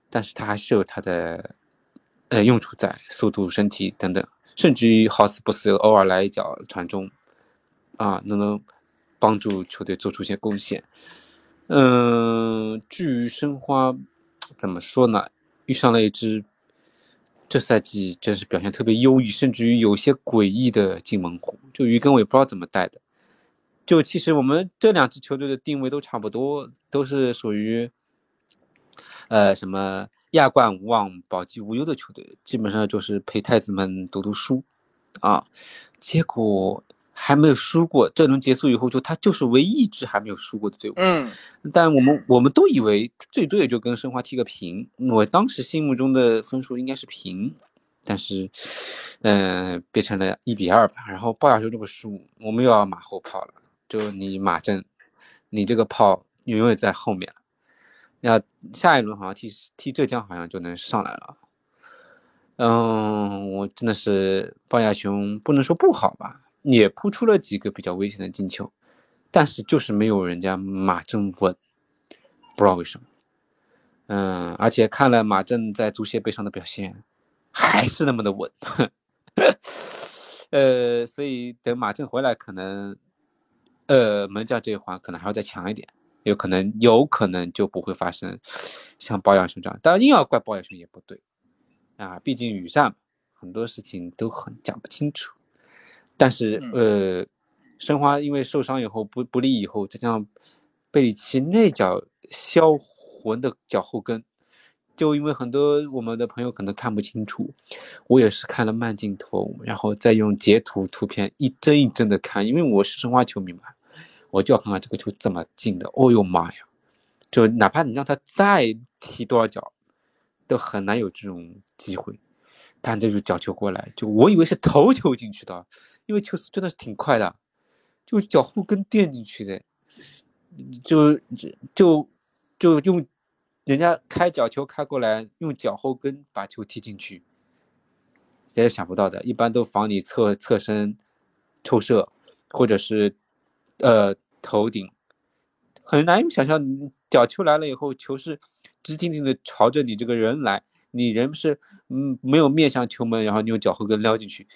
但是他还是有他的，呃，用处在，速度、身体等等，甚至于好死不死偶尔来一脚传中，啊，能能帮助球队做出一些贡献。嗯，至于申花，怎么说呢？遇上了一支。这赛季真是表现特别优异，甚至于有些诡异的进门虎。就鱼根我也不知道怎么带的。就其实我们这两支球队的定位都差不多，都是属于，呃，什么亚冠无望、保级无忧的球队，基本上就是陪太子们读读书，啊，结果。还没有输过，这轮结束以后，就他就是唯一一支还没有输过的队伍。嗯，但我们我们都以为最多也就跟申花踢个平。我当时心目中的分数应该是平，但是，嗯，变成了一比二吧。然后鲍亚修这个输，我们又要马后炮了。就你马震，你这个炮永远在后面了。要下一轮好像踢踢浙江，好像就能上来了。嗯，我真的是鲍亚雄，不能说不好吧。也扑出了几个比较危险的进球，但是就是没有人家马正稳，不知道为什么。嗯，而且看了马正在足协杯上的表现，还是那么的稳。呃，所以等马正回来，可能，呃，门将这一环可能还要再强一点，有可能，有可能就不会发生像包养兄这样。当然，硬要怪包养兄也不对啊，毕竟雨战很多事情都很讲不清楚。但是，呃，申花因为受伤以后不不利以后，再加上贝里奇那脚销魂的脚后跟，就因为很多我们的朋友可能看不清楚，我也是看了慢镜头，然后再用截图图片一帧一帧的看，因为我是申花球迷嘛，我就要看看这个球怎么进的。哦呦妈呀！就哪怕你让他再踢多少脚，都很难有这种机会。但这就角球过来，就我以为是头球进去的。因为球速真的是挺快的，就脚后跟垫进去的，就就就用人家开角球开过来，用脚后跟把球踢进去，谁也想不到的。一般都防你侧侧身抽射，或者是呃头顶，很难想象角球来了以后，球是直挺挺的朝着你这个人来，你人是嗯没有面向球门，然后你用脚后跟撩进去。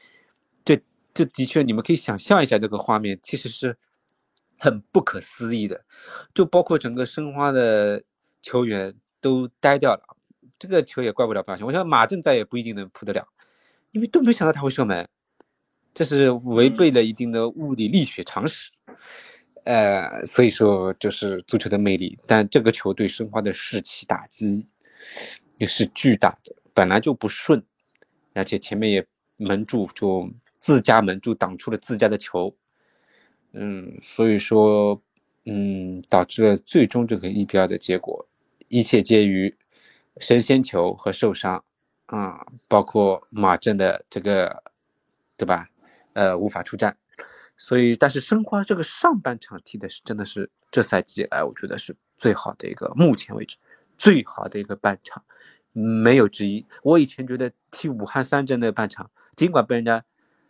这的确，你们可以想象一下这个画面，其实是很不可思议的，就包括整个申花的球员都呆掉了。这个球也怪不了表现，我想马正再也不一定能扑得了，因为都没想到他会射门，这是违背了一定的物理力学常识。呃，所以说就是足球的魅力，但这个球对申花的士气打击也是巨大的，本来就不顺，而且前面也门柱就。自家门柱挡出了自家的球，嗯，所以说，嗯，导致了最终这个一比二的结果，一切皆于神仙球和受伤啊，包括马震的这个，对吧？呃，无法出战，所以，但是申花这个上半场踢的是真的是这赛季来我觉得是最好的一个，目前为止最好的一个半场，没有之一。我以前觉得踢武汉三镇的半场，尽管被人家。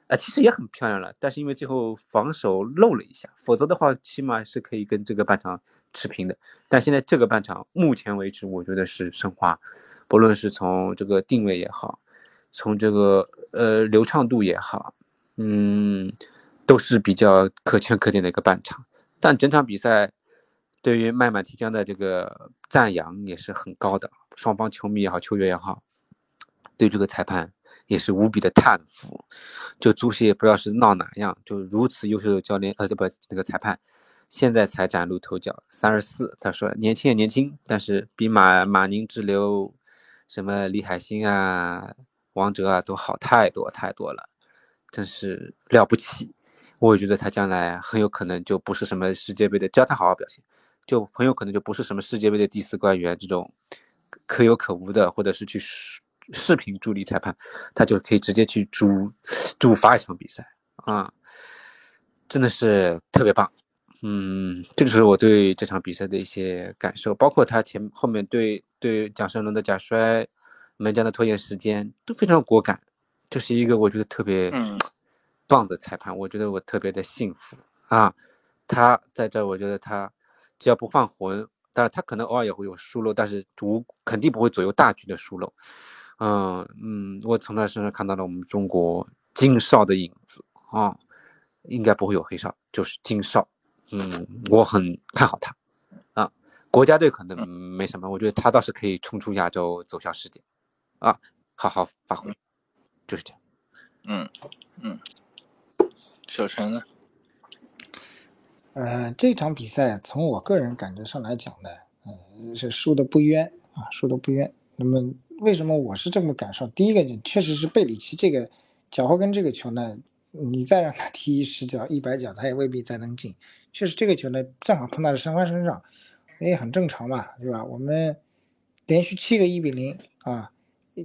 啊，其实也很漂亮了，但是因为最后防守漏了一下，否则的话，起码是可以跟这个半场持平的。但现在这个半场，目前为止，我觉得是申花，不论是从这个定位也好，从这个呃流畅度也好，嗯，都是比较可圈可点的一个半场。但整场比赛对于麦满提江的这个赞扬也是很高的，双方球迷也好，球员也好，对这个裁判。也是无比的叹服，就足协也不知道是闹哪样，就如此优秀的教练，呃，这不那个裁判，现在才崭露头角，三十四，他说年轻也年轻，但是比马马宁之流，什么李海星啊、王哲啊都好太多太多了，真是了不起。我觉得他将来很有可能就不是什么世界杯的，只要他好好表现，就很有可能就不是什么世界杯的第四官员这种可有可无的，或者是去。视频助理裁判，他就可以直接去主主罚一场比赛啊。真的是特别棒。嗯，这就是我对这场比赛的一些感受，包括他前后面对对蒋胜龙的假摔，门将的拖延时间都非常果敢，这是一个我觉得特别棒的裁判，我觉得我特别的幸福啊。他在这，我觉得他只要不犯浑，但是他可能偶尔也会有疏漏，但是无肯定不会左右大局的疏漏。嗯嗯，我从他身上看到了我们中国金少的影子啊，应该不会有黑少，就是金少。嗯，我很看好他，啊，国家队可能没什么，我觉得他倒是可以冲出亚洲，走向世界，啊，好好发挥，就是这样。嗯嗯，小陈呢？呃，这场比赛从我个人感觉上来讲呢，嗯，是输的不冤啊，输的不冤。那么为什么我是这么感受？第一个，确实是贝里奇这个脚后跟这个球呢，你再让他踢十脚、一百脚，他也未必再能进。确实，这个球呢正好碰到了申花身上，也很正常嘛，对吧？我们连续七个一比零啊，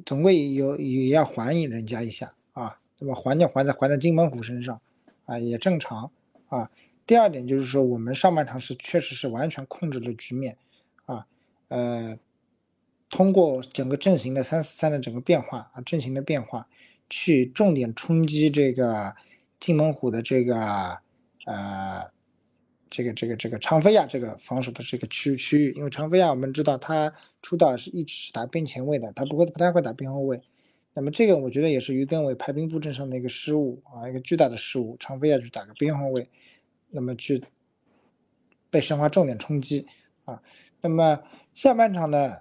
总归有也要还人家一下啊，那么？还就还在还在金门虎身上啊，也正常啊。第二点就是说，我们上半场是确实是完全控制了局面啊，呃，通过整个阵型的三四三的整个变化啊，阵型的变化，去重点冲击这个金门虎的这个呃。这个这个这个长飞亚这个防守的这个区区域，因为长飞亚我们知道他出道是一直是打边前卫的，他不会不太会打边后卫。那么这个我觉得也是于根伟排兵布阵上的一个失误啊，一个巨大的失误。长飞亚去打个边后卫，那么去被申花重点冲击啊。那么下半场呢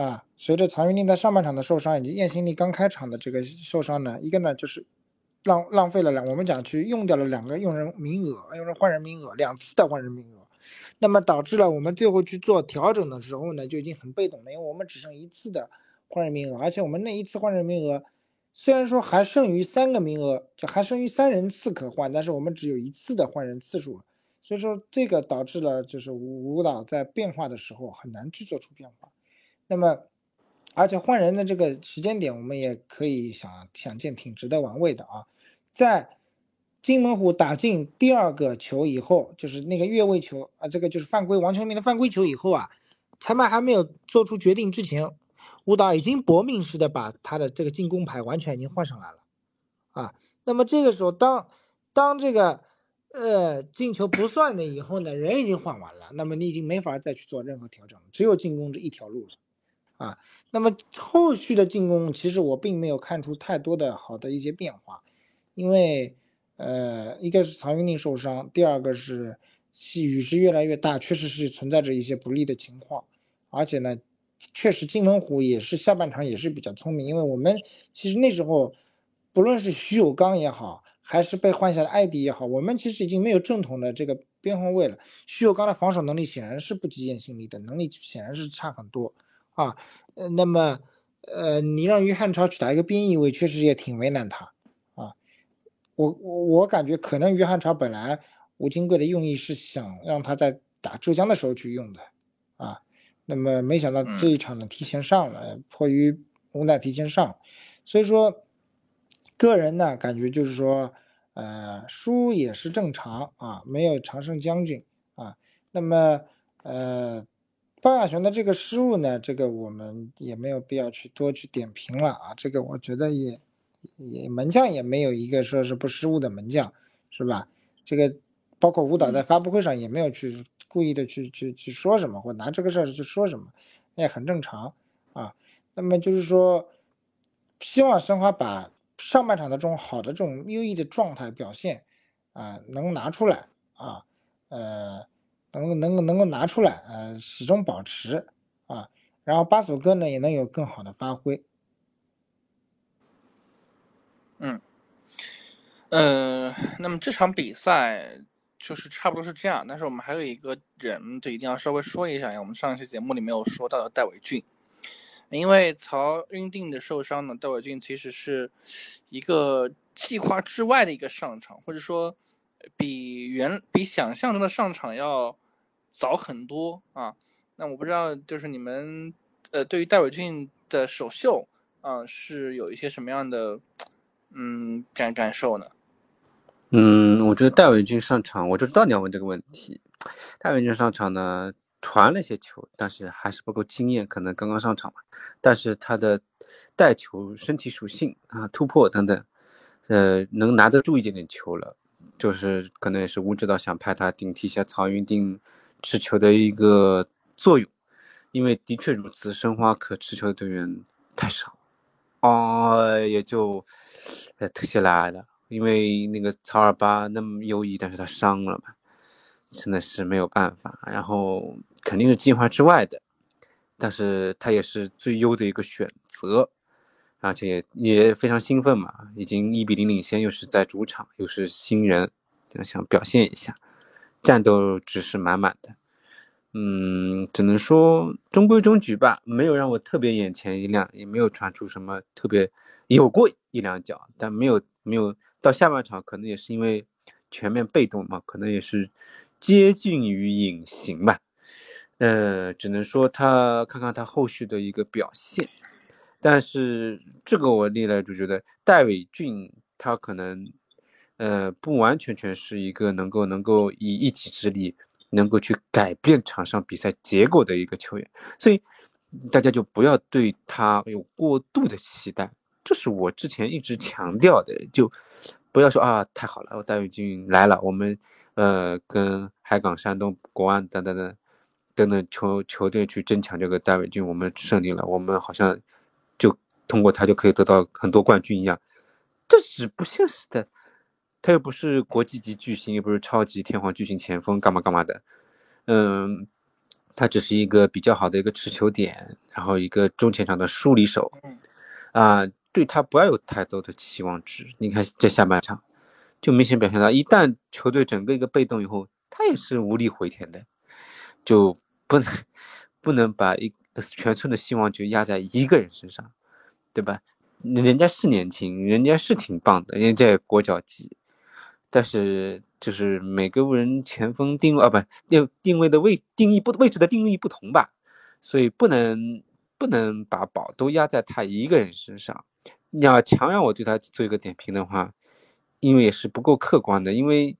啊，随着曹云定在上半场的受伤，以及叶新力刚开场的这个受伤呢，一个呢就是。浪浪费了两，我们讲去用掉了两个用人名额，用人换人名额两次的换人名额，那么导致了我们最后去做调整的时候呢，就已经很被动了，因为我们只剩一次的换人名额，而且我们那一次换人名额虽然说还剩余三个名额，就还剩余三人次可换，但是我们只有一次的换人次数，所以说这个导致了就是舞蹈在变化的时候很难去做出变化，那么。而且换人的这个时间点，我们也可以想想见，挺值得玩味的啊。在金门虎打进第二个球以后，就是那个越位球啊，这个就是犯规，王秋明的犯规球以后啊，裁判还没有做出决定之前，舞蹈已经搏命似的把他的这个进攻牌完全已经换上来了啊。那么这个时候，当当这个呃进球不算的以后呢，人已经换完了，那么你已经没法再去做任何调整了，只有进攻这一条路了。啊，那么后续的进攻，其实我并没有看出太多的好的一些变化，因为，呃，一个是曹云定受伤，第二个是雨势越来越大，确实是存在着一些不利的情况，而且呢，确实金门虎也是下半场也是比较聪明，因为我们其实那时候，不论是徐有刚也好，还是被换下的艾迪也好，我们其实已经没有正统的这个边后卫了，徐有刚的防守能力显然是不及叶新力的能力显然是差很多。啊，呃，那么，呃，你让于汉超去打一个边翼位，确实也挺为难他，啊，我我我感觉可能于汉超本来吴金贵的用意是想让他在打浙江的时候去用的，啊，那么没想到这一场呢提前上了，迫于无奈提前上，所以说，个人呢感觉就是说，呃，输也是正常啊，没有常胜将军啊，那么，呃。鲍亚雄的这个失误呢，这个我们也没有必要去多去点评了啊。这个我觉得也也门将也没有一个说是不失误的门将，是吧？这个包括舞蹈在发布会上也没有去故意的去去去说什么，或拿这个事儿去说什么，那也很正常啊。那么就是说，希望申花把上半场的这种好的这种优异的状态表现啊，能拿出来啊，呃。能够能够能够拿出来，呃，始终保持啊，然后巴索哥呢也能有更好的发挥。嗯，呃，那么这场比赛就是差不多是这样，但是我们还有一个人，就一定要稍微说一下，我们上一期节目里没有说到的戴伟俊，因为曹云定的受伤呢，戴伟俊其实是一个计划之外的一个上场，或者说。比原比想象中的上场要早很多啊！那我不知道，就是你们呃，对于戴伟俊的首秀啊，是有一些什么样的嗯感感受呢？嗯，我觉得戴伟俊上场，我就知道你要问这个问题。戴伟俊上场呢，传了些球，但是还是不够经验，可能刚刚上场嘛。但是他的带球、身体属性啊、突破等等，呃，能拿得住一点点球了，就是可能也是吴指导想派他顶替一下曹云定持球的一个作用，因为的确如此，申花可持球的队员太少，哦，也就呃特谢拉了。因为那个曹尔巴那么优异，但是他伤了嘛，真的是没有办法。然后肯定是计划之外的，但是他也是最优的一个选择，而且也非常兴奋嘛，已经一比零领先，又是在主场，又是新人，想表现一下，战斗值是满满的。嗯，只能说中规中矩吧，没有让我特别眼前一亮，也没有传出什么特别，有过一两脚，但没有没有。到下半场可能也是因为全面被动嘛，可能也是接近于隐形吧。呃，只能说他看看他后续的一个表现。但是这个我历来就觉得戴伟俊他可能呃不完全全是一个能够能够以一己之力能够去改变场上比赛结果的一个球员，所以大家就不要对他有过度的期待。这是我之前一直强调的，就不要说啊，太好了，我戴伟军来了，我们呃跟海港、山东、国安等等等等等球球队去争抢这个戴伟军，我们胜利了，我们好像就通过他就可以得到很多冠军一样，这是不现实的。他又不是国际级巨星，又不是超级天皇巨星前锋，干嘛干嘛的，嗯，他只是一个比较好的一个持球点，然后一个中前场的梳理手，啊。对他不要有太多的期望值。你看这下半场，就明显表现到，一旦球队整个一个被动以后，他也是无力回天的，就不能不能把一全村的希望就压在一个人身上，对吧？人家是年轻，人家是挺棒的，人家国脚级，但是就是每个人前锋定位啊，不定定位的位定义不位置的定义不同吧，所以不能不能把宝都压在他一个人身上。你要强让我对他做一个点评的话，因为也是不够客观的。因为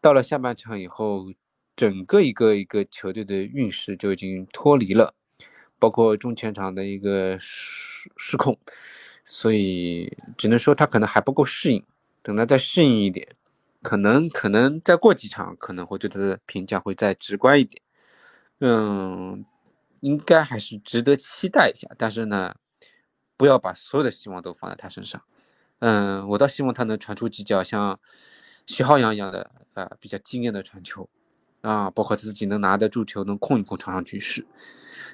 到了下半场以后，整个一个一个球队的运势就已经脱离了，包括中前场的一个失失控，所以只能说他可能还不够适应。等他再适应一点，可能可能再过几场，可能会对他的评价会再直观一点。嗯，应该还是值得期待一下。但是呢？不要把所有的希望都放在他身上，嗯，我倒希望他能传出几脚像徐浩洋一样的呃比较惊艳的传球，啊，包括自己能拿得住球，能控一控场上局势。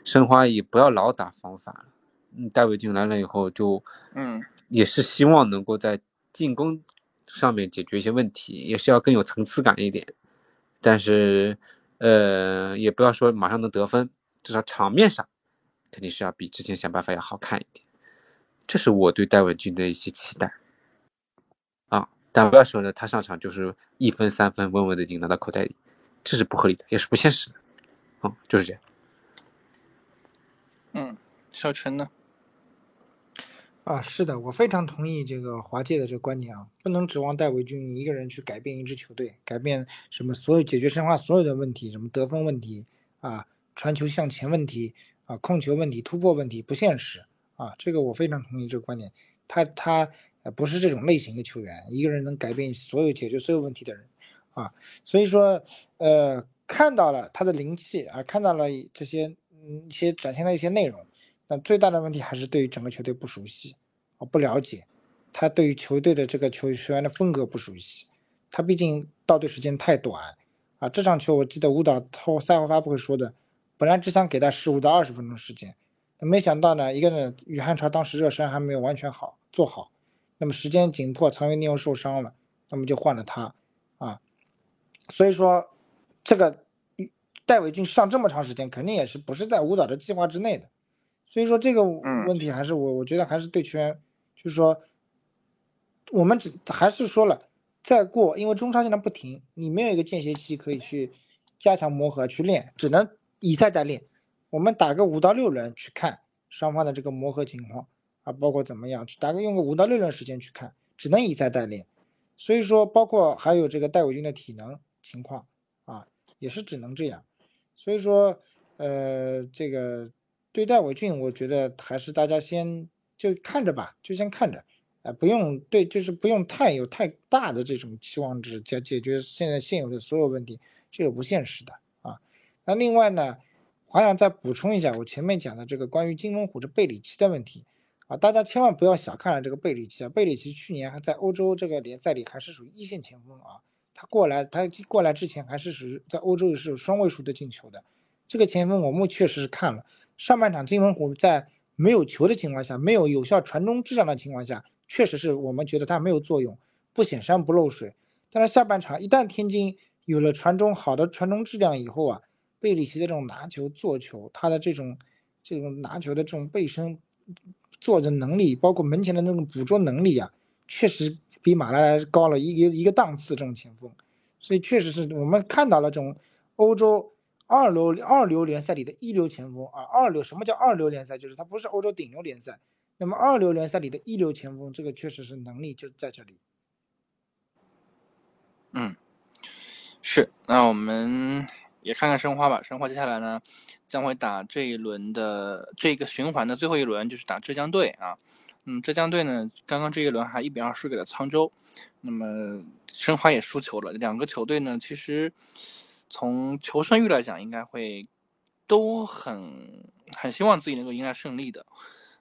申花也不要老打防反了，嗯，戴维俊来了以后就，嗯，也是希望能够在进攻上面解决一些问题，也是要更有层次感一点。但是，呃，也不要说马上能得分，至少场面上肯定是要比之前想办法要好看一点。这是我对戴文军的一些期待啊，但不要说呢，他上场就是一分三分稳稳的已经拿到口袋里，这是不合理的，也是不现实的，啊，就是这样。嗯，小陈呢？啊，是的，我非常同意这个华界的这个观点啊，不能指望戴维军一个人去改变一支球队，改变什么所有解决申花所有的问题，什么得分问题啊，传球向前问题啊，控球问题，突破问题，不现实。啊，这个我非常同意这个观点。他他不是这种类型的球员，一个人能改变所有解决所有问题的人啊。所以说呃看到了他的灵气啊，看到了这些嗯一些展现的一些内容。那最大的问题还是对于整个球队不熟悉啊，不了解。他对于球队的这个球球员的风格不熟悉。他毕竟到队时间太短啊。这场球我记得舞蹈后赛后发布会说的，本来只想给他十五到二十分钟时间。没想到呢，一个呢，宇汉超当时热身还没有完全好做好，那么时间紧迫，曹云定又受伤了，那么就换了他，啊，所以说这个戴伟俊上这么长时间，肯定也是不是在舞蹈的计划之内的，所以说这个问题还是我我觉得还是对球员，就是说我们只还是说了再过，因为中超现在不停，你没有一个间歇期可以去加强磨合去练，只能以赛代练。我们打个五到六轮去看双方的这个磨合情况啊，包括怎么样去打个用个五到六轮时间去看，只能以赛代练。所以说，包括还有这个戴伟军的体能情况啊，也是只能这样。所以说，呃，这个对待伟俊，我觉得还是大家先就看着吧，就先看着，啊，不用对，就是不用太有太大的这种期望值，解解决现在现有的所有问题，这个不现实的啊。那另外呢，还想再补充一下我前面讲的这个关于金龙虎这贝里奇的问题。啊，大家千万不要小看了这个贝里奇啊！贝里奇去年还在欧洲这个联赛里还是属于一线前锋啊。他过来，他过来之前还是属于在欧洲是有双位数的进球的。这个前锋我们确实是看了，上半场金门虎在没有球的情况下，没有有效传中质量的情况下，确实是我们觉得他没有作用，不显山不漏水。但是下半场一旦天津有了传中好的传中质量以后啊，贝里奇的这种拿球做球，他的这种这种拿球的这种背身。做的能力，包括门前的那种捕捉能力啊，确实比马拉莱高了一个一个档次。这种前锋，所以确实是我们看到了这种欧洲二流二流联赛里的一流前锋啊。二流什么叫二流联赛？就是它不是欧洲顶流联赛。那么二流联赛里的一流前锋，这个确实是能力就在这里。嗯，是。那我们也看看申花吧。申花接下来呢？将会打这一轮的这个循环的最后一轮，就是打浙江队啊。嗯，浙江队呢，刚刚这一轮还一比二输给了沧州。那么申花也输球了。两个球队呢，其实从求胜欲来讲，应该会都很很希望自己能够迎来胜利的。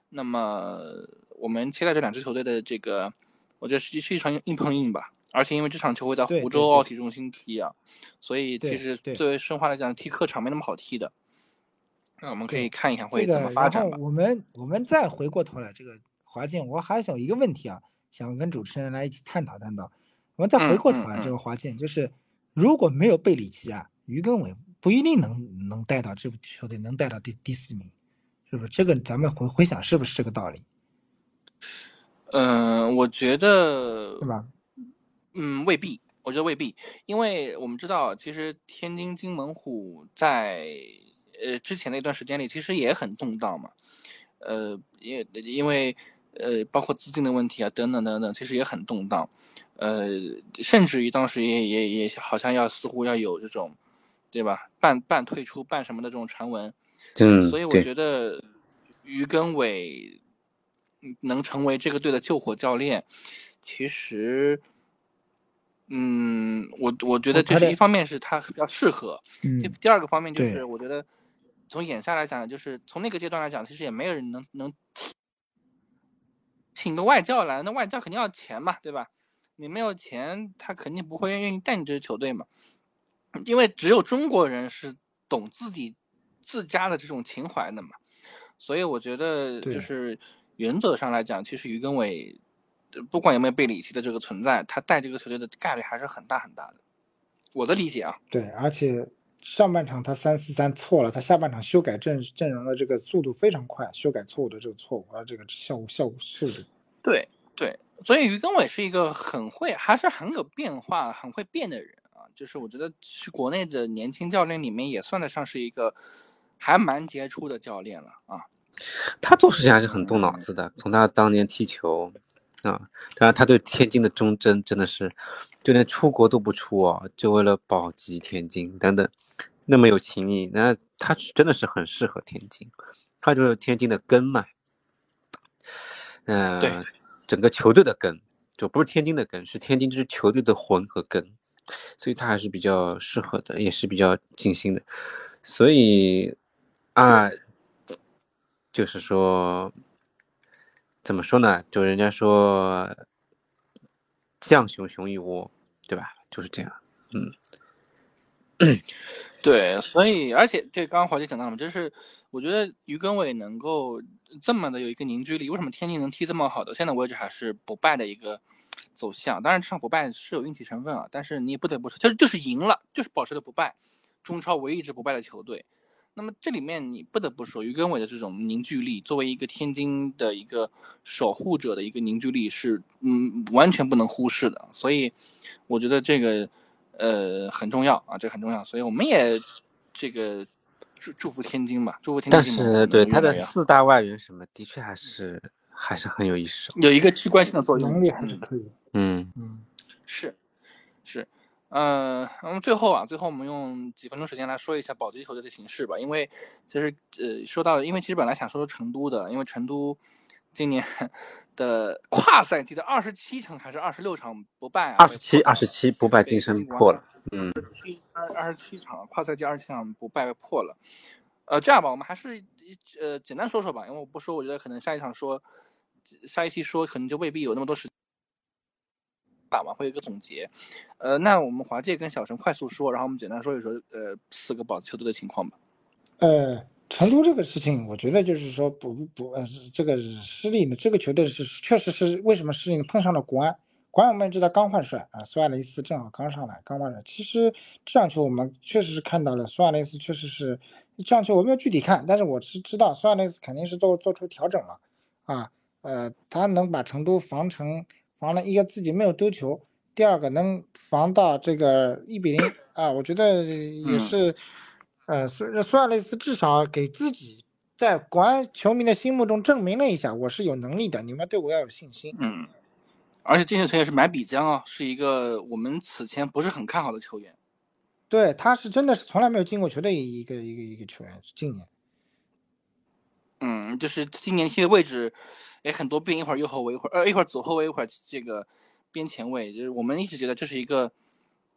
那么我们期待这两支球队的这个，我觉得是是一场硬碰硬吧。而且因为这场球会在湖州奥体中心踢啊，所以其实作为申花来讲，踢客场没那么好踢的。那我们可以看一看会怎么发展吧。我们我们再回过头来，这个华健，我还想一个问题啊，想跟主持人来一起探讨探讨。我们再回过头来，这个华健就是如果没有贝里奇啊，于根伟不一定能能带到这个球队能带到第第四名，是不是？这个咱们回回想是不是这个道理？嗯，我觉得是吧？嗯，未必，我觉得未必，因为我们知道，其实天津津门虎在。呃，之前的一段时间里，其实也很动荡嘛，呃，因因为呃，包括资金的问题啊，等等等等，其实也很动荡，呃，甚至于当时也也也好像要似乎要有这种，对吧？半半退出半什么的这种传闻，嗯，所以我觉得于根伟能成为这个队的救火教练，其实。嗯，我我觉得这是一方面是他比较适合，第第二个方面就是我觉得从眼下来讲，就是从那个阶段来讲，其实也没有人能能请个外教来，那外教肯定要钱嘛，对吧？你没有钱，他肯定不会愿意带你这支球队嘛，因为只有中国人是懂自己自家的这种情怀的嘛，所以我觉得就是原则上来讲，其实于根伟。不管有没有贝里奇的这个存在，他带这个球队的概率还是很大很大的。我的理解啊，对，而且上半场他三四三错了，他下半场修改阵阵容的这个速度非常快，修改错误的这个错误，而这个效果效果速度。对对，所以于根伟是一个很会，还是很有变化、很会变的人啊。就是我觉得是国内的年轻教练里面也算得上是一个还蛮杰出的教练了啊。他做事情还是很动脑子的，从他当年踢球。啊，当然，他对天津的忠贞真的是，就连出国都不出啊，就为了保级天津等等，那么有情义，那他真的是很适合天津，他就是天津的根嘛，嗯，整个球队的根，就不是天津的根，是天津这支球队的魂和根，所以他还是比较适合的，也是比较尽心的，所以啊，就是说。怎么说呢？就人家说“将熊熊一窝”，对吧？就是这样。嗯，对，所以而且对，刚刚华姐讲到了嘛，就是我觉得于根伟能够这么的有一个凝聚力，为什么天津能踢这么好的？现在为止还是不败的一个走向。当然，这场不败是有运气成分啊，但是你也不得不说，就是就是赢了，就是保持了不败，中超唯一一支不败的球队。那么这里面你不得不说于根伟的这种凝聚力，作为一个天津的一个守护者的一个凝聚力是嗯完全不能忽视的，所以我觉得这个呃很重要啊，这很重要，所以我们也这个祝祝福天津吧，祝福天津。但是对他的四大外援什么，的确还是还是很有意思，有一个器官性的作用，能力还是可以。嗯嗯，是，是，呃，那么最后啊，最后我们用几分钟时间来说一下保级球队的形势吧。因为其实呃，说到，因为其实本来想说说成都的，因为成都今年 的 跨赛季的二十七场还是二十六场不败啊，二十七二十七不败金身破了，嗯，二二十七场跨赛季二十七场不败破了。呃，这样吧，我们还是一呃简单说说吧，因为我不说，我觉得可能下一场说，下一期说可能就未必有那么多时。打完会有一个总结，呃，那我们华界跟小陈快速说，然后我们简单说一说，呃，四个保级球队的情况吧。呃，成都这个事情，我觉得就是说不不呃，这个失利呢，这个球队是确实是为什么失利呢？碰上了国安，国安我们知道刚换帅啊，苏亚雷斯正好刚上来，刚换帅。其实这场球我们确实是看到了，苏亚雷斯确实是这场球我没有具体看，但是我是知道苏亚雷斯肯定是做做出调整了啊，呃，他能把成都防成。防了一个自己没有丢球，第二个能防到这个一比零啊，我觉得也是，呃，苏苏亚雷斯至少给自己在国安球迷的心目中证明了一下，我是有能力的，你们对我要有信心。嗯，而且金球成员是买比江啊，是一个我们此前不是很看好的球员。对，他是真的是从来没有进过球的一个一个一个球员，今年。嗯，就是今年踢的位置也很多变，一会儿右后卫，一会儿呃一会儿左后卫，一会儿这个边前卫，就是我们一直觉得这是一个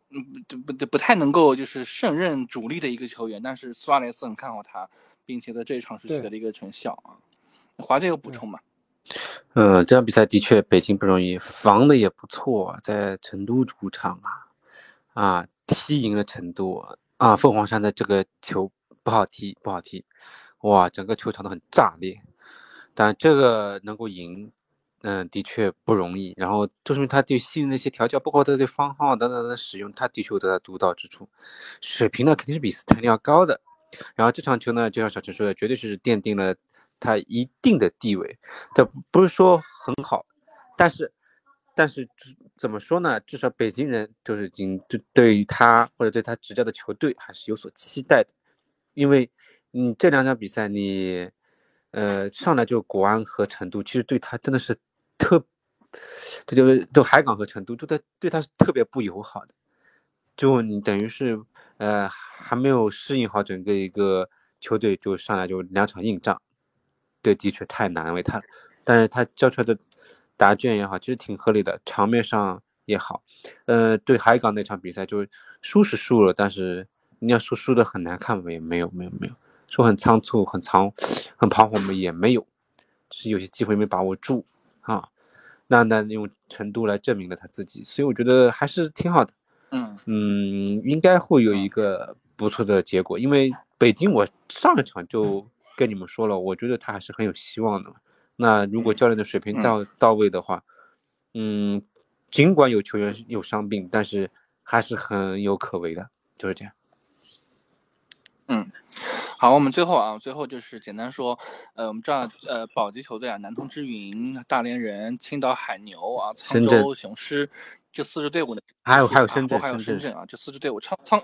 嗯不不不太能够就是胜任主力的一个球员，但是苏亚雷斯很看好他，并且在这一场是取得了一个成效啊。华健有补充吗？嗯，这场比赛的确北京不容易，防的也不错，在成都主场啊啊踢赢了成都啊，凤凰山的这个球不好踢，不好踢。哇，整个球场都很炸裂，但这个能够赢，嗯，的确不容易。然后，就说明他对新人的一些调教，包括他对方号等等的使用，他的确有他的独到之处。水平呢，肯定是比斯坦利要高的。然后这场球呢，就像小陈说的，绝对是奠定了他一定的地位。这不是说很好，但是，但是怎么说呢？至少北京人就是已经对对于他或者对他执教的球队还是有所期待的，因为。嗯，这两场比赛你，呃，上来就国安和成都，其实对他真的是特，这就就海港和成都，对他对他是特别不友好的，就你等于是呃还没有适应好整个一个球队，就上来就两场硬仗，这的确太难为他了。但是他交出来的答卷也好，其实挺合理的，场面上也好，呃，对海港那场比赛就输是输了，但是你要说输的很难看，没没有没有没有。说很仓促、很仓、很彷徨嘛，也没有，只是有些机会没把握住啊。那那用成都来证明了他自己，所以我觉得还是挺好的。嗯嗯，应该会有一个不错的结果。因为北京，我上一场就跟你们说了，我觉得他还是很有希望的。那如果教练的水平到到位的话，嗯，尽管有球员有伤病，但是还是很有可为的，就是这样。嗯。好，我们最后啊，最后就是简单说，呃，我们知道，呃，保级球队啊，南通之云、大连人、青岛海牛啊、沧州雄狮这四支队伍呢，还有还有深圳，还有深圳啊，这四支队伍，沧沧，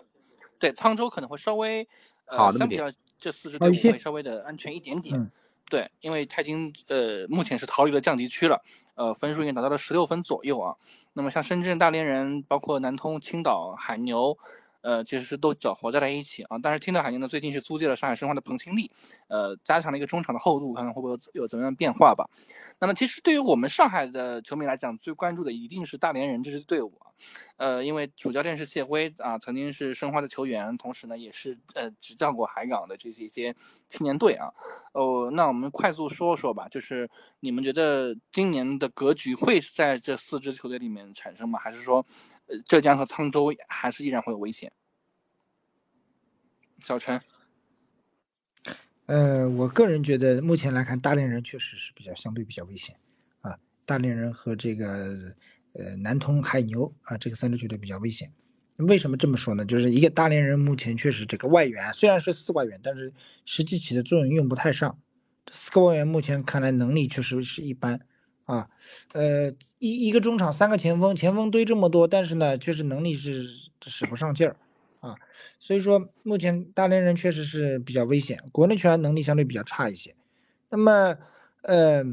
对，沧州可能会稍微呃，相比较这四支队伍会稍微的安全一点点，对，因为他已经呃目前是逃离了降级区了，呃，分数已经达到了十六分左右啊。那么像深圳、大连人，包括南通、青岛海牛。呃，其实是都搅和在了一起啊。但是青岛海牛呢，最近是租借了上海申花的彭清丽，呃，加强了一个中场的厚度，看看会不会有有怎么样变化吧。那么，其实对于我们上海的球迷来讲，最关注的一定是大连人这支队伍啊。呃，因为主教练是谢辉啊，曾经是申花的球员，同时呢，也是呃执教过海港的这些一些青年队啊。哦，那我们快速说说吧，就是你们觉得今年的格局会在这四支球队里面产生吗？还是说，浙江和沧州还是依然会有危险？小陈，呃，我个人觉得目前来看，大连人确实是比较相对比较危险啊。大连人和这个呃南通海牛啊，这个三支球队比较危险。为什么这么说呢？就是一个大连人目前确实这个外援虽然是四外援，但是实际起的作用用不太上。四个外援目前看来能力确实是一般啊。呃，一一个中场三个前锋，前锋堆这么多，但是呢，确实能力是使不上劲儿。啊，所以说目前大连人确实是比较危险，国内球员能力相对比较差一些。那么，呃，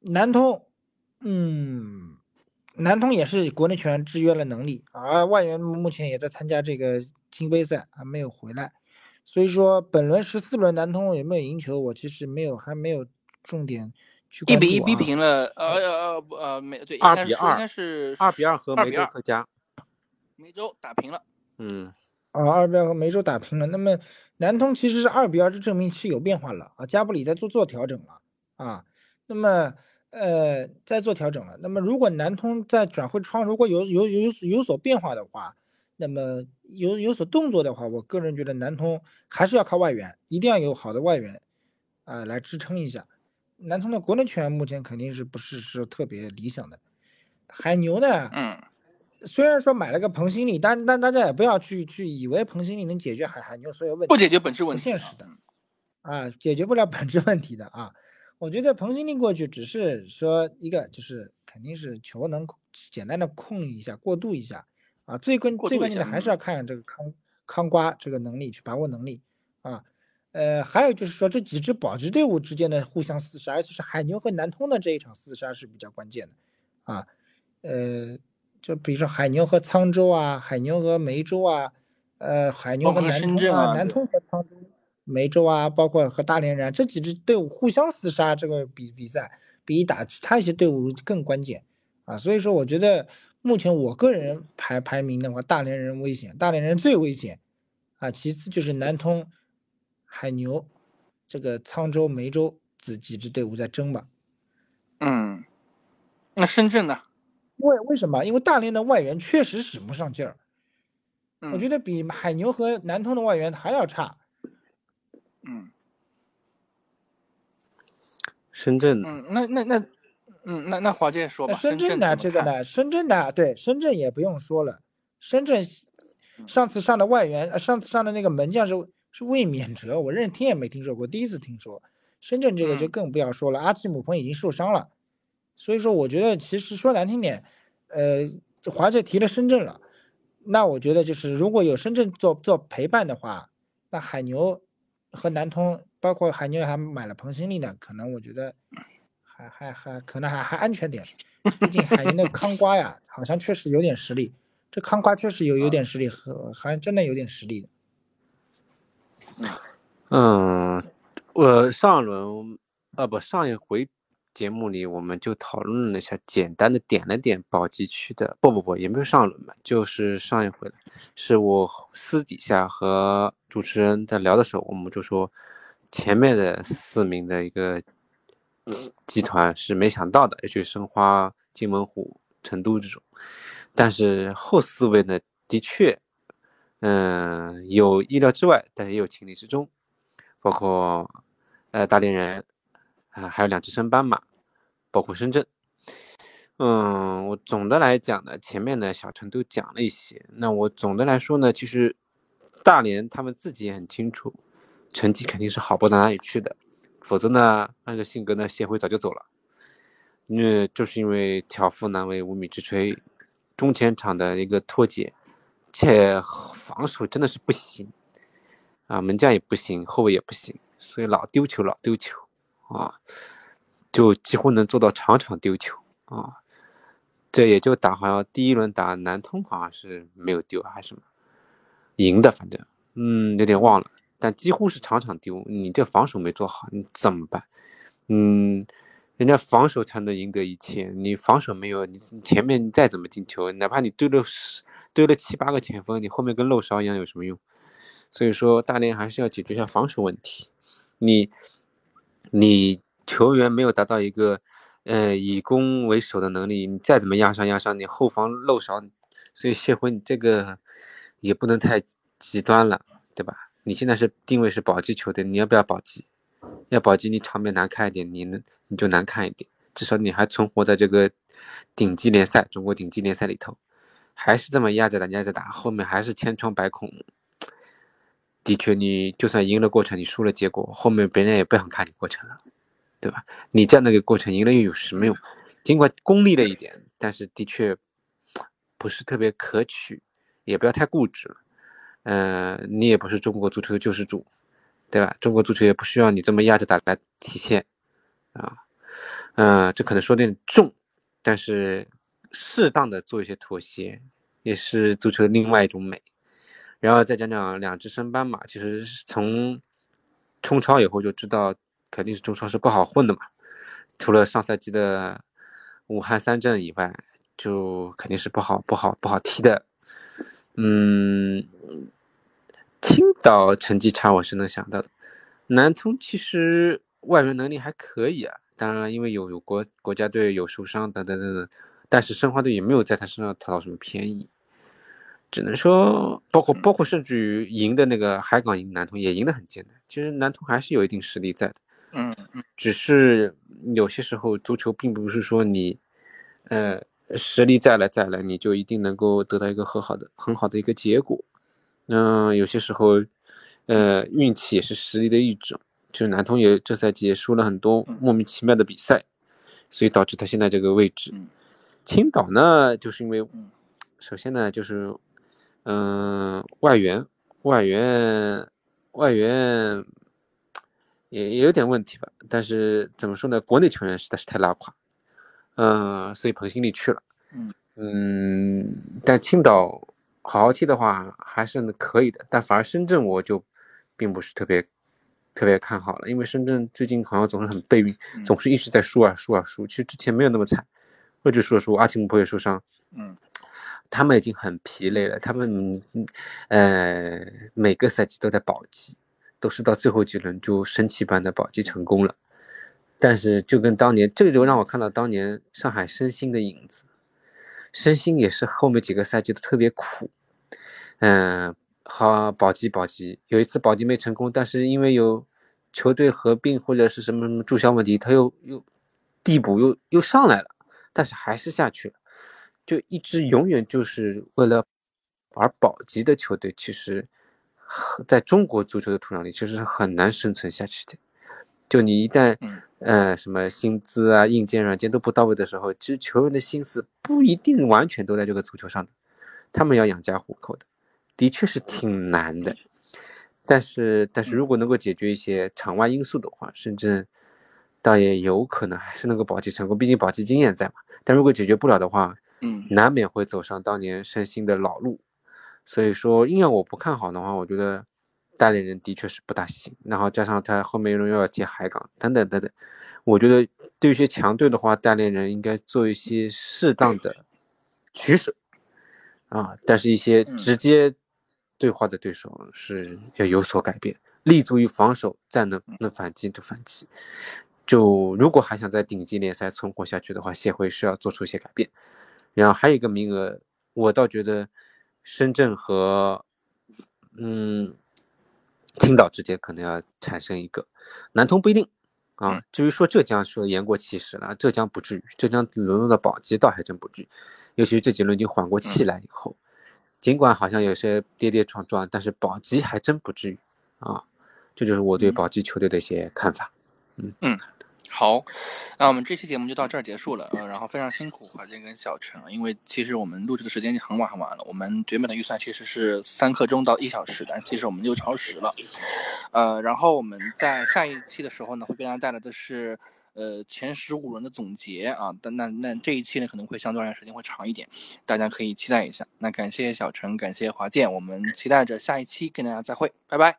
南通，嗯，南通也是国内球员制约了能力，而外援目前也在参加这个金杯赛，还没有回来。所以说，本轮十四轮南通有没有赢球，我其实没有还没有重点一、啊。比一逼平了，呃呃呃呃，没对，二比二应该是应该是二比二和梅州客家，梅州打平了。嗯，啊，二比二和梅州打平了。那么南通其实是二比二，这证明是有变化了啊，加布里在做做调整了啊。那么呃，在做调整了。那么如果南通在转会窗如果有有有有所变化的话，那么有有所动作的话，我个人觉得南通还是要靠外援，一定要有好的外援啊、来支撑一下。南通的国内球员目前肯定是不是是特别理想的。海牛呢？嗯，虽然说买了个彭新力，但但大家也不要去去以为彭新力能解决海海牛所有问题，不解决本质问题啊，不现实的啊，解决不了本质问题的啊。我觉得彭新力过去只是说一个，就是肯定是球能控简单的控一下、过渡一下啊。最关最关键的还是要看这个康康瓜这个能力去把握能力啊。呃，还有就是说这几支保级队伍之间的互相厮杀，尤其是海牛和南通的这一场厮杀是比较关键的啊。呃，就比如说海牛和沧州啊，海牛和梅州啊，呃，海牛和南通深圳啊南通和沧州、梅州啊，包括和大连人啊这几支队伍互相厮杀，这个比比赛比打其他一些队伍更关键啊。所以说，我觉得目前我个人排排名的话，大连人危险，大连人最危险啊，其次就是南通、海牛，这个沧州、梅州这几支队伍在争吧。嗯，那深圳呢？因为为什么？因为大连的外援确实使不上劲儿，我嗯觉得比海牛和南通的外援还要差。嗯深圳嗯，那那那嗯那那华健说吧，深圳圳呢？怎么看？这个呢？深圳的？对，深圳也不用说了，深圳嗯上次上的外援，呃上次上的那个门将是是魏冕者，我认听也没听说过，第一次听说。深圳这个就嗯更不要说了，阿基姆彭已经受伤了，所以说我觉得其实说难听点，呃，华界提了深圳了，那我觉得就是如果有深圳做做陪伴的话，那海牛和南通，包括海牛还买了彭新力呢，可能我觉得还还还可能还还安全点。毕竟海牛那个康瓜呀，好像确实有点实力，这康瓜确实有有点实力，和还真的有点实力的。嗯，我上轮，啊不，上一回节目里我们就讨论了一下，简单的点了点宝鸡区的，不不不，也没有上轮吧，就是上一回了，是我私底下和主持人在聊的时候，我们就说前面的四名的一个集集团是没想到的，也就是申花、金门虎、成都这种，但是后四位呢，的确，嗯，有意料之外，但是也有情理之中。包括呃大连人啊、还有两只升班马，包括深圳。嗯，我总的来讲呢，前面的小陈都讲了一些。那我总的来说呢，其实大连他们自己也很清楚，成绩肯定是好不到哪里去的，否则呢，按照性格呢，谢辉早就走了。因为就是因为挑夫难为无米之炊，中前场的一个脱节，且防守真的是不行。啊，门将也不行，后卫也不行，所以老丢球，老丢球，啊，就几乎能做到场场丢球啊。这也就打好像第一轮打南通好像是没有丢还是什么，赢的反正，嗯，有点忘了，但几乎是场场丢。你这防守没做好，你怎么办？嗯，人家防守才能赢得一切，你防守没有，你前面你再怎么进球，哪怕你堆了十堆了七八个前锋，你后面跟漏勺一样有什么用？所以说，大连还是要解决一下防守问题。你，你球员没有达到一个，呃，以攻为守的能力，你再怎么压上压上，你后防漏勺，所以谢辉你这个也不能太极端了，对吧？你现在是定位是保级球队，你要不要保级？要保级，你场面难看一点，你能你就难看一点，至少你还存活在这个顶级联赛，中国顶级联赛里头，还是这么压着打压着打，后面还是千疮百孔。的确，你就算赢了过程，你输了结果，后面别人也不想看你过程了，对吧？你这样的一个过程赢了又有什么用？尽管功利了一点，但是的确不是特别可取，也不要太固执了。嗯、你也不是中国足球的救世主，对吧？中国足球也不需要你这么压着打来体现啊。嗯、这可能说的有点重，但是适当的做一些妥协，也是足球的另外一种美。然后再讲讲两支升班马，其实从冲超以后就知道，肯定是中超是不好混的嘛。除了上赛季的武汉三镇以外，就肯定是不好、不好、不好踢的。嗯，青岛成绩差，我是能想到的。南通其实外援能力还可以啊，当然了，因为有有国国家队有受伤等等等等，但是申花队也没有在他身上讨到什么便宜，只能说，包括包括甚至于赢的那个海港赢南通也赢得很艰难。其实南通还是有一定实力在的，嗯嗯，只是有些时候足球并不是说你，呃。实力再来再来，你就一定能够得到一个很好的、很好的一个结果。嗯，有些时候，呃，运气也是实力的一种。就是南通也这赛季也输了很多莫名其妙的比赛，所以导致他现在这个位置。青岛呢，就是因为，首先呢，就是，嗯，外援，外援，外援也也有点问题吧。但是怎么说呢？国内球员实在是太拉垮。嗯，所以彭新力去了。嗯嗯，但青岛好好踢的话还是可以的，但反而深圳我就并不是特别特别看好了，因为深圳最近好像总是很备运，总是一直在输啊输啊输。其实之前没有那么惨，或者说输阿奇姆不会受伤。嗯，他们已经很疲累了，他们呃每个赛季都在保级，都是到最后几轮就神奇般的保级成功了。但是就跟当年，这个就让我看到当年上海申鑫的影子。申鑫也是后面几个赛季都特别苦，嗯，好保级保级，有一次保级没成功，但是因为有球队合并或者是什么什么注销问题，他又又递补又又上来了，但是还是下去了。就一支永远就是为了而保级的球队，其实在中国足球的土壤里，其实是很难生存下去的。就你一旦，呃，什么薪资啊、硬件、软件都不到位的时候，其实球员的心思不一定完全都在这个足球上的，他们要养家糊口的，的确是挺难的。但是，但是如果能够解决一些场外因素的话，深圳倒也有可能还是能够保级成功，毕竟保级经验在嘛。但如果解决不了的话，嗯，难免会走上当年申鑫的老路。所以说，硬要我不看好的话，我觉得。代理人的确是不大行，然后加上他后面又要接海港等等等等，我觉得对于一些强队的话，代理人应该做一些适当的取舍啊，但是一些直接对话的对手是要有所改变，立足于防守，再能能反击就反击。就如果还想在顶级联赛存活下去的话，协会是要做出一些改变。然后还有一个名额，我倒觉得深圳和嗯。青岛之间可能要产生一个，南通不一定啊。至于说浙江，说言过其实了，浙江不至于，浙江沦落到保级倒还真不至于。尤其是这几轮已经缓过气来以后，尽管好像有些跌跌撞撞，但是保级还真不至于啊。这就是我对保级球队的一些看法。嗯嗯。好，那我们这期节目就到这儿结束了。嗯，然后非常辛苦华健跟小陈，因为其实我们录制的时间已经很晚很晚了。我们原本的预算其实是三刻钟到一小时，但其实我们又超时了。呃，然后我们在下一期的时候呢，会给大家带来的是呃前十五轮的总结啊。但那那这一期呢，可能会相对而言时间会长一点，大家可以期待一下。那感谢小陈，感谢华健，我们期待着下一期跟大家再会，拜拜，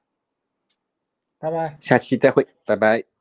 拜拜，下期再会，拜拜。